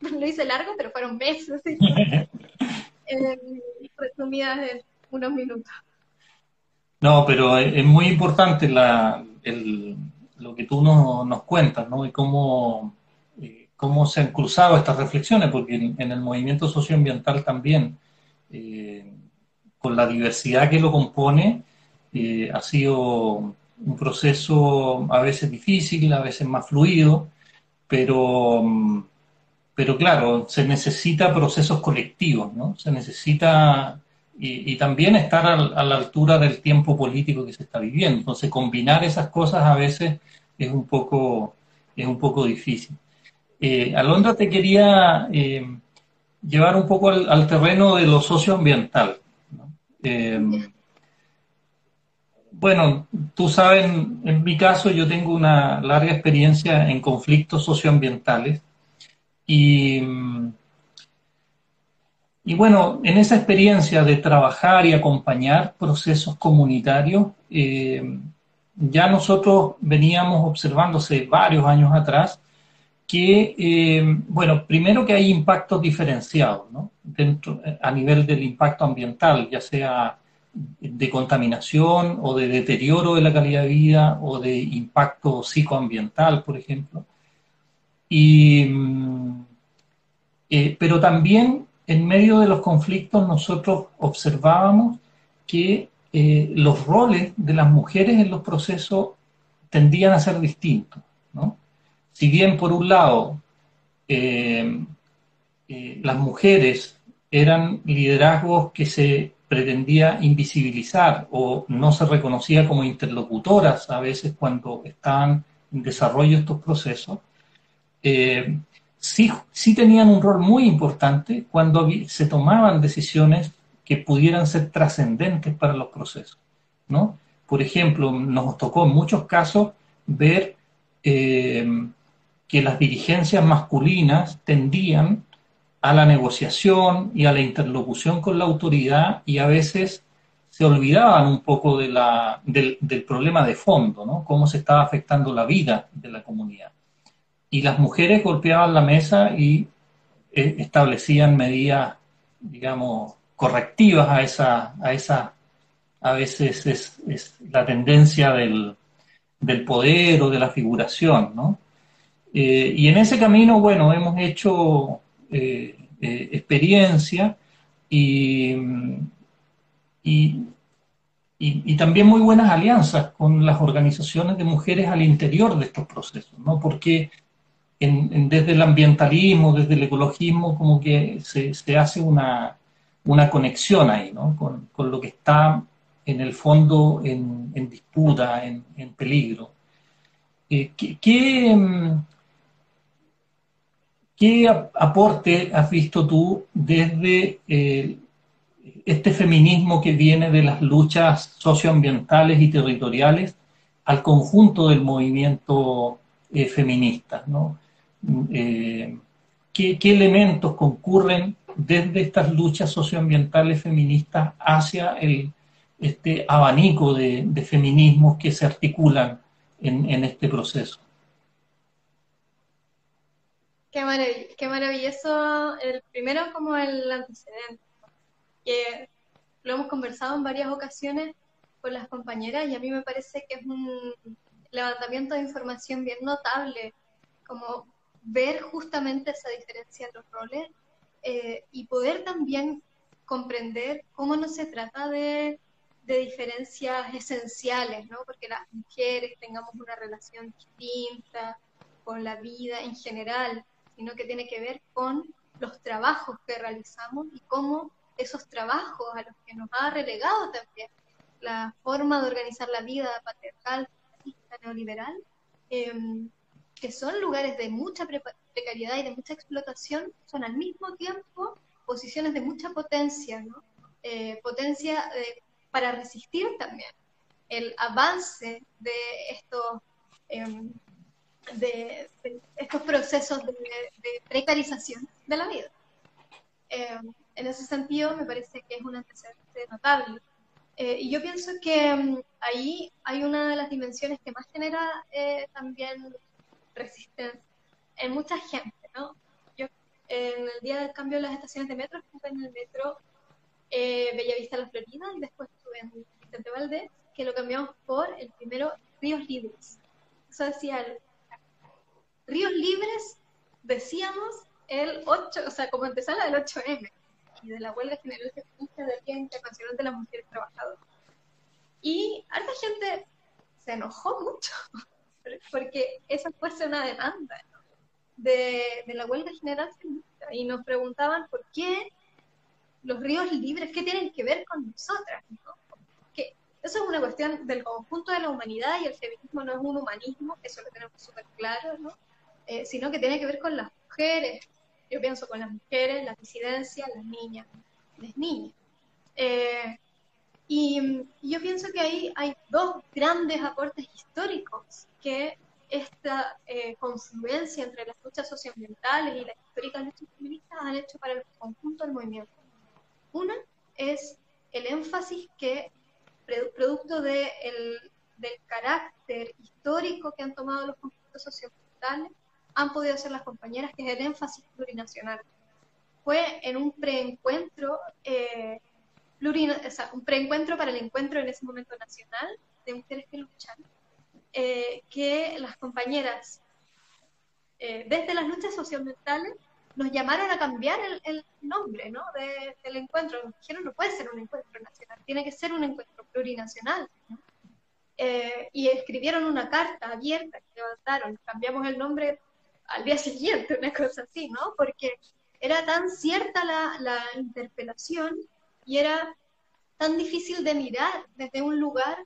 lo hice largo, pero fueron meses, eh, resumidas en unos minutos. No, pero es muy importante la, lo que tú nos, cuentas, ¿no? Y cómo, cómo se han cruzado estas reflexiones, porque en, el movimiento socioambiental también, eh, con la diversidad que lo compone, ha sido un proceso a veces difícil, a veces más fluido, pero, pero claro, se necesita procesos colectivos, ¿no? Se necesita y, también estar a, la altura del tiempo político que se está viviendo. Entonces, combinar esas cosas a veces es un poco, es un poco difícil. Eh, Alondra, te quería eh, llevar un poco al, terreno de lo socioambiental. Eh, bueno, tú sabes, en mi caso yo tengo una larga experiencia en conflictos socioambientales y, y bueno, en esa experiencia de trabajar y acompañar procesos comunitarios, eh, ya nosotros veníamos observándose varios años atrás que, eh, bueno, primero que hay impactos diferenciados, ¿no? Dentro, a nivel del impacto ambiental, ya sea de contaminación o de deterioro de la calidad de vida o de impacto psicoambiental, por ejemplo. Y, mm, eh, pero también en medio de los conflictos nosotros observábamos que eh, los roles de las mujeres en los procesos tendían a ser distintos. ¿no? Si bien por un lado eh, las mujeres eran liderazgos que se pretendía invisibilizar o no se reconocía como interlocutoras a veces cuando estaban en desarrollo estos procesos, eh, sí, sí tenían un rol muy importante cuando se tomaban decisiones que pudieran ser trascendentes para los procesos. ¿no? Por ejemplo, nos tocó en muchos casos ver eh, que las dirigencias masculinas tendían a la negociación y a la interlocución con la autoridad y a veces se olvidaban un poco del, problema de fondo, ¿no? Cómo se estaba afectando la vida de la comunidad. Y las mujeres golpeaban la mesa y eh, establecían medidas, digamos, correctivas a esa, a esa, a veces es, la tendencia del, poder o de la figuración, ¿no? Eh, y en ese camino, bueno, hemos hecho eh, eh, experiencia y, y, también muy buenas alianzas con las organizaciones de mujeres al interior de estos procesos, ¿no? Porque desde el ambientalismo, desde el ecologismo, como que se, hace una, conexión ahí, ¿no? Con, lo que está en el fondo en, disputa, en, peligro. ¿qué, mm, ¿Qué aporte has visto tú desde eh, este feminismo que viene de las luchas socioambientales y territoriales al conjunto del movimiento eh, feminista? ¿no? Eh, qué, elementos concurren desde estas luchas socioambientales feministas hacia este abanico de, feminismos que se articulan en, este proceso. Qué, maravilloso. El primero como el antecedente, que lo hemos conversado en varias ocasiones con las compañeras y a mí me parece que es un levantamiento de información bien notable, como ver justamente esa diferencia en los roles eh, y poder también comprender cómo no se trata de, de, diferencias esenciales, ¿no? porque las mujeres tengamos una relación distinta con la vida en general, sino que tiene que ver con los trabajos que realizamos y cómo esos trabajos a los que nos ha relegado también la forma de organizar la vida patriarcal, neoliberal, em, que son lugares de mucha precariedad y de mucha explotación, son al mismo tiempo posiciones de mucha potencia, ¿no? Eh, potencia eh, para resistir también el avance de estos, em, de, estos procesos de, precarización de la vida. Em, en ese sentido, me parece que es un antecedente notable. Eh, y yo pienso que mm, ahí hay una de las dimensiones que más genera eh, también resistencia en mucha gente, ¿no? Yo en el día del cambio de las estaciones de metro estuve en el metro eh, Bellavista La Florida y después estuve en Vicente Valdés, que lo cambiamos por el primero Ríos Libres. Eso decía Ríos Libres, decíamos el 8, o sea, como empezaba del 8M y de la huelga general feminista del Día Internacional de las Mujeres Trabajadoras. Y harta gente se enojó mucho porque esa fuese una demanda de, de, la huelga general feminista y nos preguntaban por qué los ríos libres, qué tienen que ver con nosotras. Que eso es una cuestión del conjunto de la humanidad y el feminismo no es un humanismo, eso lo tenemos súper claro, ¿no? Eh, sino que tiene que ver con las mujeres, yo pienso con las mujeres, las disidencias, las niñas, las niñas. Eh, y, yo pienso que ahí hay dos grandes aportes históricos que esta eh, confluencia entre las luchas socioambientales y las históricas luchas feministas han hecho para el conjunto del movimiento. Una es el énfasis que, producto de del carácter histórico que han tomado los conflictos socioambientales, han podido hacer las compañeras, que es el énfasis plurinacional. Fue en un preencuentro, eh, o sea, un preencuentro para el encuentro en ese momento nacional de mujeres que luchan, eh, que las compañeras, eh, desde las luchas socioambientales, nos llamaron a cambiar el, nombre ¿no? del encuentro. Nos dijeron, no puede ser un encuentro nacional, tiene que ser un encuentro plurinacional. Eh, y escribieron una carta abierta que levantaron, cambiamos el nombre al día siguiente, una cosa así, ¿no? Porque era tan cierta la, la interpelación y era tan difícil de mirar desde un lugar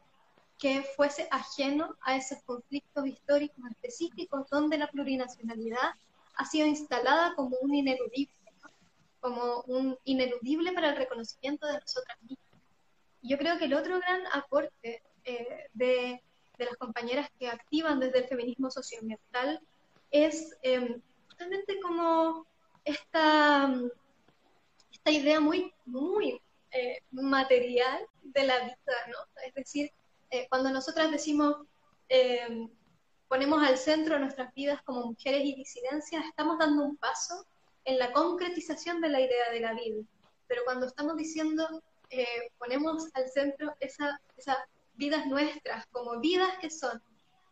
que fuese ajeno a esos conflictos históricos específicos donde la plurinacionalidad ha sido instalada como un ineludible, como un ineludible para el reconocimiento de nosotras mismas. Yo creo que el otro gran aporte eh, de, de, las compañeras que activan desde el feminismo socioambiental es em, justamente como esta, esta idea muy, muy eh, material de la vida, ¿no? Es decir, eh, cuando nosotras decimos, em, ponemos al centro nuestras vidas como mujeres y disidencias, estamos dando un paso en la concretización de la idea de la vida. Pero cuando estamos diciendo, eh, ponemos al centro esas vidas nuestras como vidas que son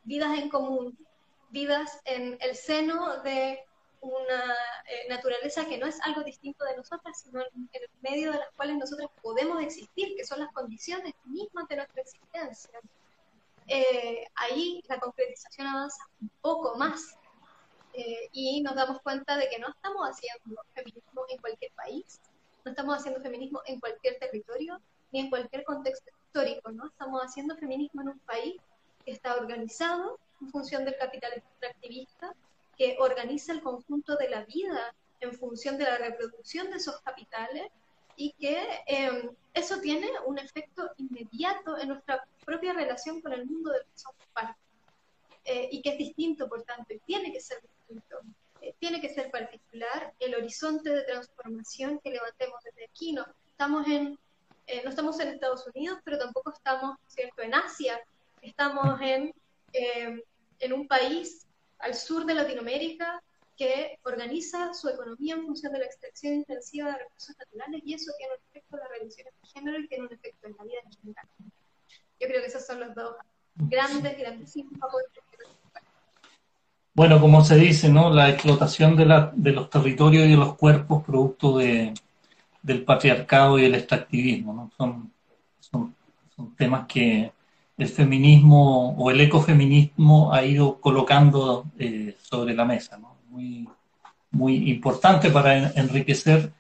vidas en común, vidas en el seno de una eh, naturaleza que no es algo distinto de nosotras, sino en el medio de las cuales nosotras podemos existir, que son las condiciones mismas de nuestra existencia. Eh, ahí la concretización avanza un poco más eh, y nos damos cuenta de que no estamos haciendo feminismo en cualquier país, no estamos haciendo feminismo en cualquier territorio ni en cualquier contexto histórico, ¿no? Estamos haciendo feminismo en un país que está organizado, en función del capital extractivista que organiza el conjunto de la vida en función de la reproducción de esos capitales y que em, eso tiene un efecto inmediato en nuestra propia relación con el mundo del que somos parte eh, y que es distinto, por tanto, y tiene que ser distinto. eh, tiene que ser particular el horizonte de transformación que levantemos desde aquí. No estamos en, eh, no estamos en Estados Unidos, pero tampoco estamos, ¿cierto?, en Asia. Estamos en, en un país al sur de Latinoamérica que organiza su economía en función de la extracción intensiva de recursos naturales y eso tiene un efecto en las relaciones de género y tiene un efecto en la vida en general. Yo creo que esos son los dos grandes, grandísimos aportes bueno, como se dice, ¿no? La explotación de, la, de los territorios y de los cuerpos producto de, del patriarcado y el extractivismo, ¿no? Son, son, son temas que el feminismo o el ecofeminismo ha ido colocando eh, sobre la mesa, ¿no? Muy, muy importante para enriquecer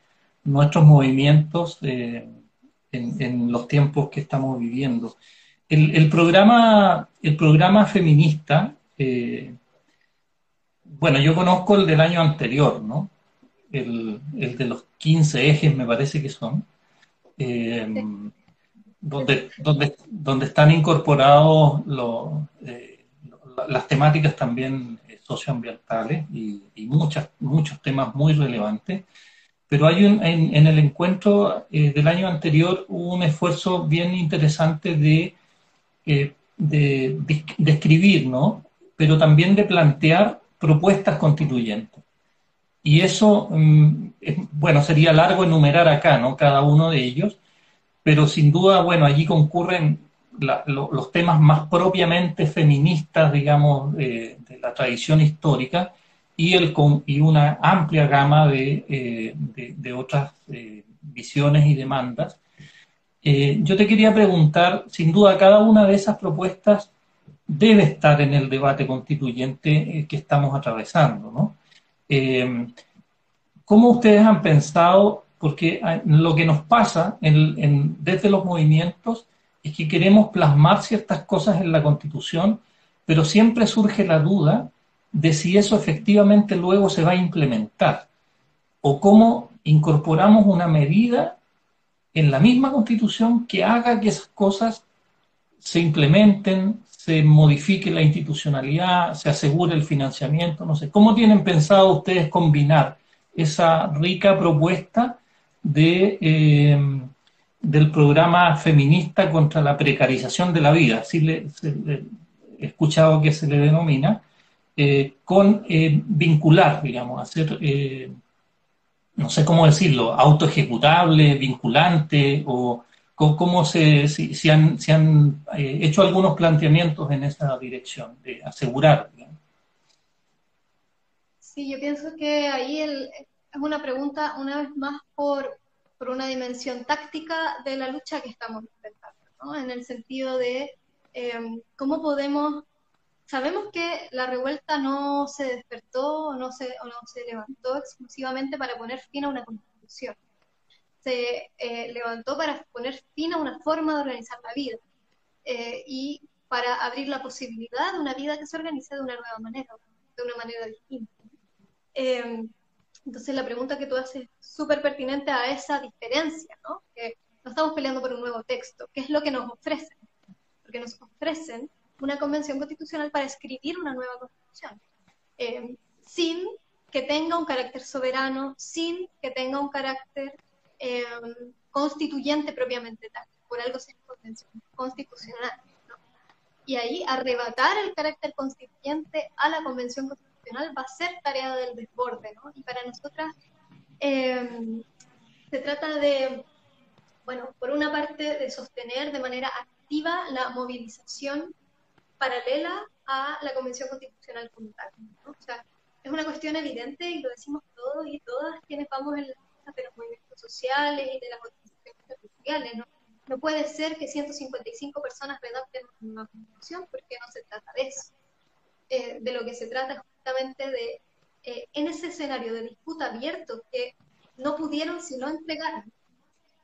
nuestros movimientos eh, en, los tiempos que estamos viviendo. El, el programa, el programa feminista eh, bueno, yo conozco el del año anterior, ¿no? El, de los 15 ejes, me parece que son, donde, donde, donde están incorporados eh, las temáticas también socioambientales y, muchas, muchos temas muy relevantes. Pero hay un, en, el encuentro eh, del año anterior hubo un esfuerzo bien interesante de, de, de escribir, ¿no? Pero también de plantear propuestas constituyentes. Y eso, mm, bueno, sería largo enumerar acá, ¿no? Cada uno de ellos, pero sin duda, bueno, allí concurren los temas más propiamente feministas, digamos, de la tradición histórica y, el, y una amplia gama de, eh, otras eh, visiones y demandas. Eh, yo te quería preguntar, sin duda, cada una de esas propuestas debe estar en el debate constituyente que estamos atravesando. ¿no? ¿Cómo ustedes han pensado? Porque ah, lo que nos pasa desde los movimientos es que queremos plasmar ciertas cosas en la Constitución, pero siempre surge la duda de si eso efectivamente luego se va a implementar o cómo incorporamos una medida en la misma Constitución que haga que esas cosas se implementen, se modifique la institucionalidad, se asegure el financiamiento, no sé. ¿Cómo tienen pensado ustedes combinar esa rica propuesta de, eh, del programa feminista contra la precarización de la vida, así le, he escuchado que se le denomina, eh, con eh, vincular, digamos, hacer, no sé cómo decirlo, autoejecutable, vinculante o ¿Cómo se, han, han hecho algunos planteamientos en esa dirección, de asegurar? Sí, yo pienso que ahí es una pregunta, una vez más, por, por una dimensión táctica de la lucha que estamos enfrentando, ¿no? en el sentido de em, cómo podemos, sabemos que la revuelta no se despertó no se, o no se levantó exclusivamente para poner fin a una constitución se eh, levantó para poner fin a una forma de organizar la vida eh, y para abrir la posibilidad de una vida que se organice de una nueva manera, de una manera distinta. Entonces la pregunta que tú haces es súper pertinente a esa diferencia, ¿no? Que no estamos peleando por un nuevo texto, ¿qué es lo que nos ofrecen? Porque nos ofrecen una convención constitucional para escribir una nueva constitución, em, sin que tenga un carácter soberano, sin que tenga un carácter Em, constituyente propiamente tal, por algo se convención constitucional. Y ahí arrebatar el carácter constituyente a la convención constitucional va a ser tarea del desborde, ¿no? Y para nosotras em, se trata de, bueno, por una parte de sostener de manera activa la movilización paralela a la convención constitucional como tal. O sea, es una cuestión evidente y lo decimos todos y todas quienes vamos en la de los movimientos sociales y de las organizaciones territoriales. ¿no? no puede ser que 155 personas redacten una constitución porque no se trata de eso. Eh, de lo que se trata es justamente de, eh, en ese escenario de disputa abierto que no pudieron sino entregar,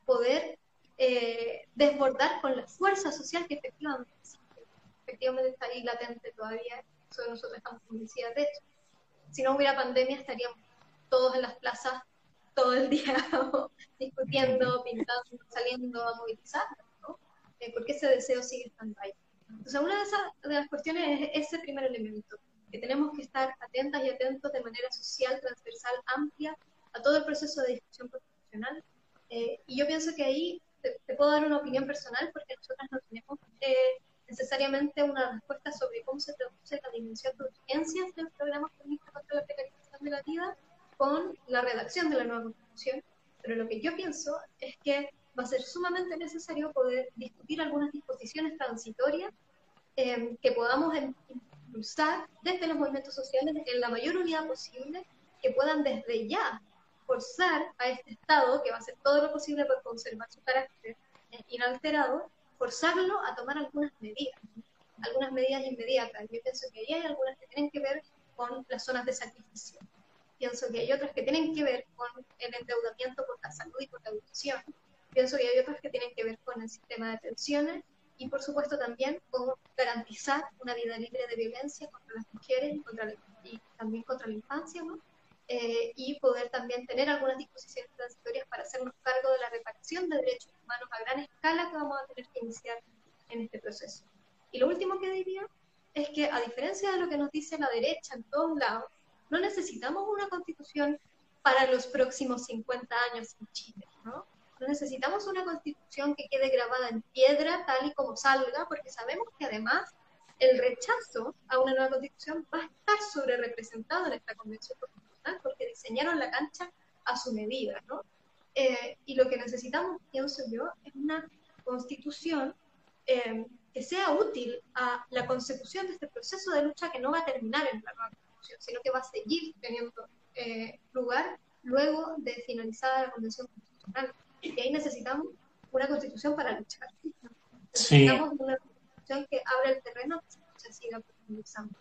poder eh, desbordar con la fuerza social que efectivamente, efectivamente está ahí latente todavía, eso nosotros estamos convencidas de eso. Si no hubiera pandemia estaríamos todos en las plazas todo el día discutiendo, pintando, saliendo a movilizar, ¿no? Eh, porque ese deseo sigue estando ahí. Entonces, una de, esas, de las cuestiones es ese primer elemento. Que tenemos que estar atentas y atentos de manera social, transversal, amplia a todo el proceso de discusión constitucional. Eh, y yo pienso que ahí te, puedo dar una opinión personal porque nosotras no tenemos eh, necesariamente una respuesta sobre cómo se traduce la dimensión de urgencias del programa feminista contra la precarización de la vida con la redacción de la nueva constitución. Pero lo que yo pienso es que va a ser sumamente necesario poder discutir algunas disposiciones transitorias eh, que podamos impulsar desde los movimientos sociales en la mayor unidad posible, que puedan desde ya forzar a este Estado, que va a hacer todo lo posible por conservar su carácter eh, inalterado, forzarlo a tomar algunas medidas, algunas medidas inmediatas. Yo pienso que ahí hay algunas que tienen que ver con las zonas de sacrificio. Pienso que hay otras que tienen que ver con el endeudamiento por la salud y por la educación. Pienso que hay otras que tienen que ver con el sistema de pensiones y, por supuesto, también con garantizar una vida libre de violencia contra las mujeres y, contra y también contra la infancia, ¿no? Eh, y poder también tener algunas disposiciones transitorias para hacernos cargo de la reparación de derechos humanos a gran escala que vamos a tener que iniciar en este proceso. Y lo último que diría es que, a diferencia de lo que nos dice la derecha en todos lados, no necesitamos una constitución para los próximos 50 años en Chile, ¿no? No necesitamos una constitución que quede grabada en piedra tal y como salga, porque sabemos que además el rechazo a una nueva constitución va a estar sobre representado en esta convención porque diseñaron la cancha a su medida, ¿no? Eh, y lo que necesitamos, pienso yo, es una constitución eh, que sea útil a la consecución de este proceso de lucha que no va a terminar en la nueva constitución, sino que va a seguir teniendo eh, lugar luego de finalizada la convención constitucional. Y ahí necesitamos una constitución para luchar. Necesitamos una constitución que abra el terreno que se siga profundizando.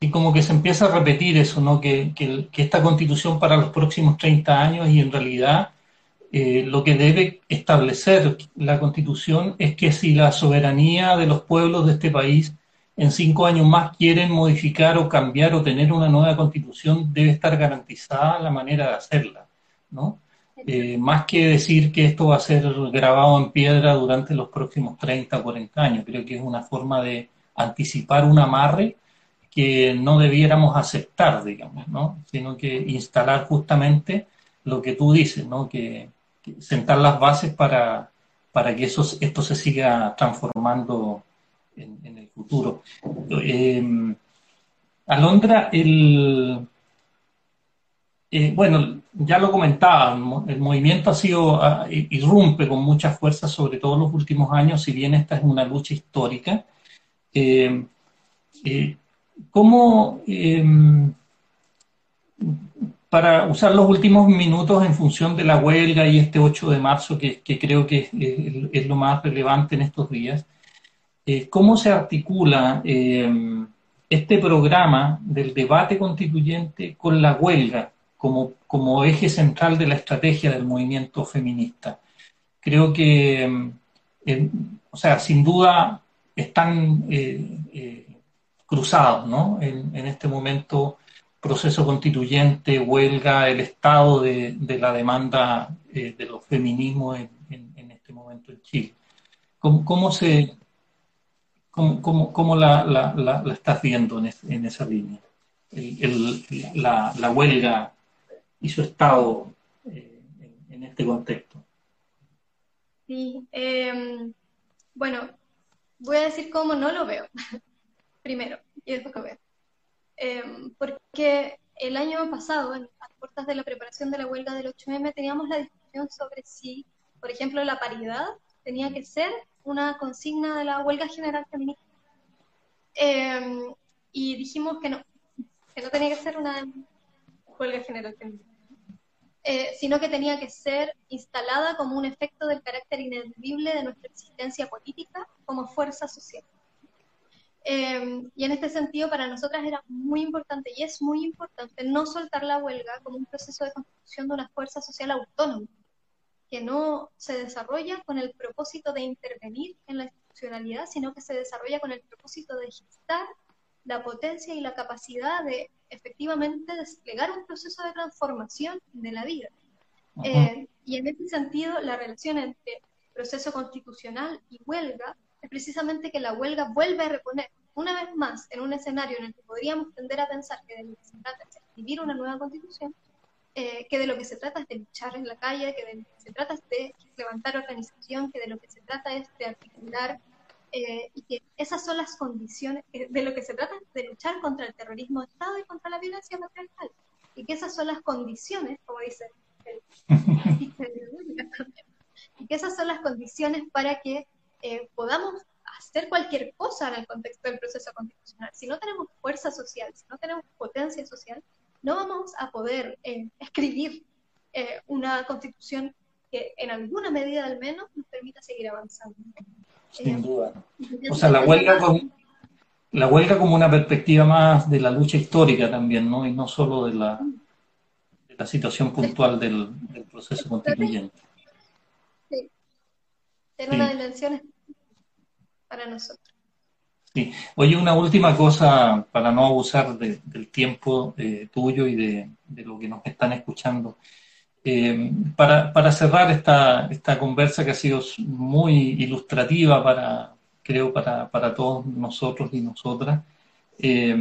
Y como que se empieza a repetir eso, ¿no? Que, que, esta constitución para los próximos 30 años y en realidad eh, lo que debe establecer la constitución es que si la soberanía de los pueblos de este país en cinco años más quieren modificar o cambiar o tener una nueva constitución, debe estar garantizada la manera de hacerla, ¿no? Eh, más que decir que esto va a ser grabado en piedra durante los próximos 30 o 40 años, creo que es una forma de anticipar un amarre que no debiéramos aceptar, digamos, ¿no? sino que instalar justamente lo que tú dices, ¿no? que, sentar las bases para, para que eso, esto se siga transformando en, el futuro. Eh, Alondra, el, eh, bueno, ya lo comentaba, el movimiento ha sido, irrumpe con mucha fuerza, sobre todo en los últimos años, si bien esta es una lucha histórica. Eh, eh ¿Cómo, em, para usar los últimos minutos en función de la huelga y este 8 de marzo, que, creo que es, lo más relevante en estos días, ¿cómo se articula em, este programa del debate constituyente con la huelga como, como eje central de la estrategia del movimiento feminista? Creo que, em, o sea, sin duda están eh, eh, cruzados, ¿no? En, este momento, proceso constituyente, huelga, el estado de, la demanda eh, de los feminismos en, este momento en Chile. ¿Cómo, se, cómo, la, la, estás viendo en, esa línea? la, huelga y su estado eh, en, este contexto. Sí, em, bueno, voy a decir cómo no lo veo primero y después que ver. Em, porque el año pasado, en las puertas de la preparación de la huelga del 8M, teníamos la discusión sobre si, por ejemplo, la paridad tenía que ser una consigna de la huelga general feminista. Em, y dijimos que no, que no tenía que ser una huelga general feminista. Eh, sino que tenía que ser instalada como un efecto del carácter ineludible de nuestra existencia política como fuerza social. Em, y en este sentido, para nosotras era muy importante y es muy importante no soltar la huelga como un proceso de construcción de una fuerza social autónoma, que no se desarrolla con el propósito de intervenir en la institucionalidad, sino que se desarrolla con el propósito de gestar la potencia y la capacidad de efectivamente desplegar un proceso de transformación de la vida. Eh, y en ese sentido, la relación entre proceso constitucional y huelga es precisamente que la huelga vuelve a reponer una vez más en un escenario en el que podríamos tender a pensar que de lo que se trata es escribir una nueva constitución, eh, que de lo que se trata es de luchar en la calle, que de lo que se trata es de levantar organización, que de lo que se trata es de articular, eh, y que esas son las condiciones, de lo que se trata de luchar contra el terrorismo de Estado y contra la violencia patriarcal, y que esas son las condiciones, como dice el, y que esas son las condiciones para que eh, podamos hacer cualquier cosa en el contexto del proceso constitucional. Si no tenemos fuerza social, si no tenemos potencia social, no vamos a poder eh, escribir eh, una constitución que en alguna medida al menos nos permita seguir avanzando. Sin duda. O sea, la huelga, con, la huelga como una perspectiva más de la lucha histórica también, ¿no? Y no solo de la, de la situación puntual del, del proceso constituyente. Sí. Tiene una dimensión para nosotros. Sí. Oye, una última cosa para no abusar del tiempo eh, tuyo y de, lo que nos están escuchando. Eh, para, para, cerrar esta, esta conversa que ha sido muy ilustrativa para, creo, para, para todos nosotros y nosotras, eh,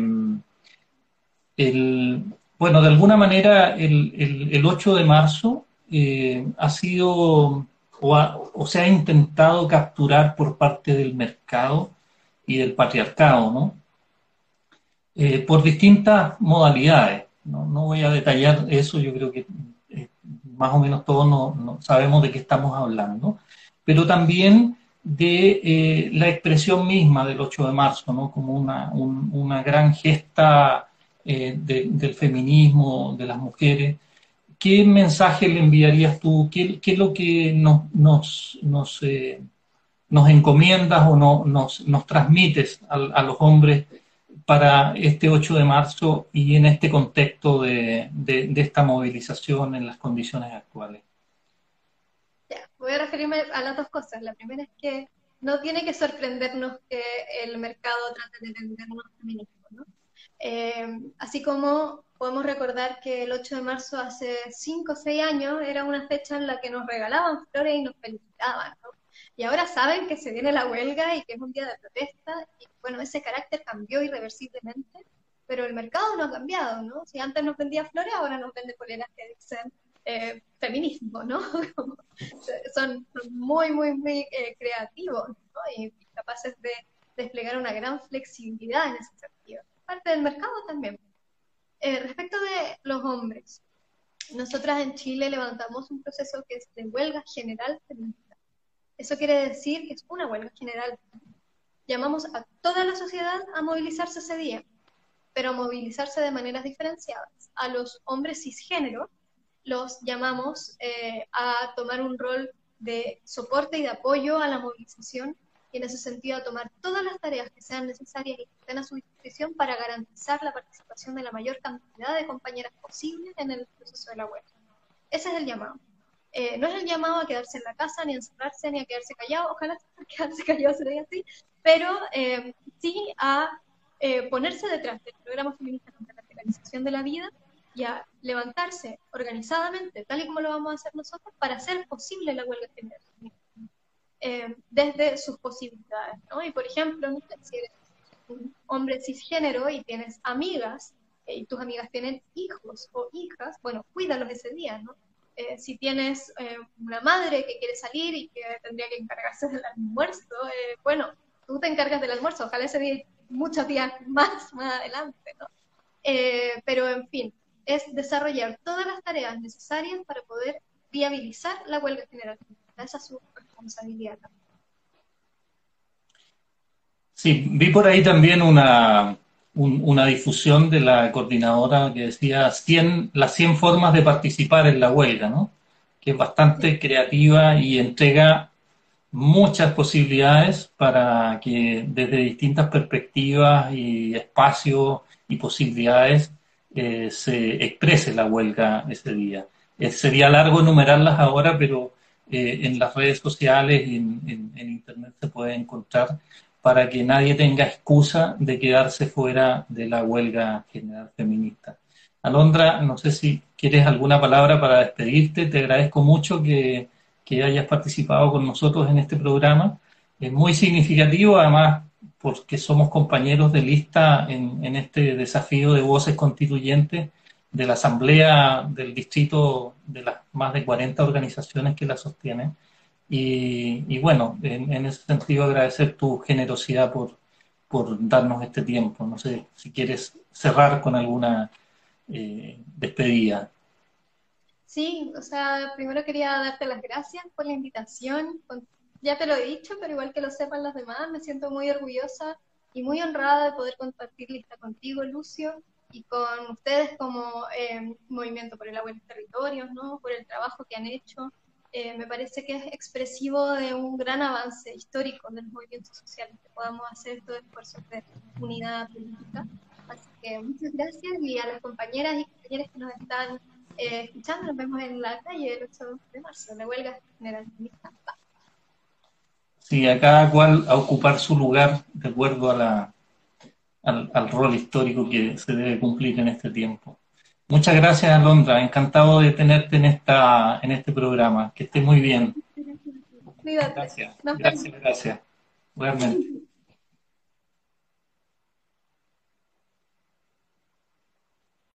el, bueno, de alguna manera el, el, el 8 de marzo ha sido o, se ha intentado capturar por parte del mercado y del patriarcado, ¿no? Eh, por distintas modalidades. ¿no? voy a detallar eso, yo creo que eh, más o menos todos no, sabemos de qué estamos hablando, pero también de eh, la expresión misma del 8 de marzo, ¿no? como una, una gran gesta del feminismo, de las mujeres, ¿qué mensaje le enviarías tú? ¿Qué, es lo que nos, nos, nos, eh, nos encomiendas o no, nos, nos transmites a, los hombres para este 8 de marzo y en este contexto de, de, esta movilización en las condiciones actuales? voy a referirme a las dos cosas. La primera es que no tiene que sorprendernos que el mercado trate de vendernos feminismo, ¿no? Eh, así como podemos recordar que el 8 de marzo hace 5 o 6 años era una fecha en la que nos regalaban flores y nos felicitaban, Y ahora saben que se viene la huelga y que es un día de protesta, y bueno, ese carácter cambió irreversiblemente, pero el mercado no ha cambiado, ¿no? Si antes nos vendía flores, ahora nos vende poleras que dicen eh, feminismo, ¿no? son, muy, muy, muy eh, creativos, ¿no? Y capaces de desplegar una gran flexibilidad en ese sentido. Parte del mercado también. Eh, respecto de los hombres, nosotras en Chile levantamos un proceso que es de huelga general feminista. Eso quiere decir que es una huelga general. Llamamos a toda la sociedad a movilizarse ese día, pero a movilizarse de maneras diferenciadas. A los hombres cisgénero los llamamos eh, a tomar un rol de soporte y de apoyo a la movilización y en ese sentido a tomar todas las tareas que sean necesarias y que estén a su disposición para garantizar la participación de la mayor cantidad de compañeras posibles en el proceso de la huelga. Ese es el llamado. Eh, no es el llamado a quedarse en la casa, ni a encerrarse, ni a quedarse callado, ojalá quedarse callado sería así, pero eh, sí a eh, ponerse detrás del programa feminista contra la organización de la vida y a levantarse organizadamente, tal y como lo vamos a hacer nosotros, para hacer posible la huelga general desde sus posibilidades, ¿no? Y por ejemplo, si eres un hombre cisgénero y tienes amigas, y tus amigas tienen hijos o hijas, bueno, cuídalos ese día, ¿no? Eh, si tienes una madre que quiere salir y que tendría que encargarse del almuerzo, bueno, tú te encargas del almuerzo, ojalá ese día muchos días más, más adelante, ¿no? pero en fin, es desarrollar todas las tareas necesarias para poder viabilizar la huelga general. Esa es su responsabilidad. Sí, vi por ahí también una, una difusión de la coordinadora que decía 100, las 100 formas de participar en la huelga, ¿no? que es bastante creativa y entrega muchas posibilidades para que desde distintas perspectivas y espacios y posibilidades eh, se exprese la huelga ese día. Eh, sería largo enumerarlas ahora, pero eh, en las redes sociales y en, Internet se puede encontrar para que nadie tenga excusa de quedarse fuera de la huelga general feminista. Alondra, no sé si quieres alguna palabra para despedirte. Te agradezco mucho que, que hayas participado con nosotros en este programa. Es muy significativo, además porque somos compañeros de lista en, en este desafío de voces constituyentes de la Asamblea del Distrito de las más de 40 organizaciones que la sostienen. Y, bueno, en, ese sentido agradecer tu generosidad por, por darnos este tiempo. No sé si quieres cerrar con alguna eh, despedida. Sí, o sea, primero quería darte las gracias por la invitación. Ya te lo he dicho, pero igual que lo sepan los demás, me siento muy orgullosa y muy honrada de poder compartir lista contigo, Lucio, y con ustedes como eh, Movimiento por el Agua en los Territorios, ¿no? por el trabajo que han hecho. Eh, me parece que es expresivo de un gran avance histórico de los movimientos sociales, que podamos hacer todo esfuerzo de unidad política. Así que muchas gracias y a las compañeras y compañeros que nos están eh, escuchando, nos vemos en la calle el 8 de marzo, la huelga. Sí, a cada cual a ocupar su lugar de acuerdo al, rol histórico que se debe cumplir en este tiempo. Muchas gracias, Alondra. Encantado de tenerte en, esta, en este programa. Que estés muy bien. Gracias, gracias, gracias. Realmente.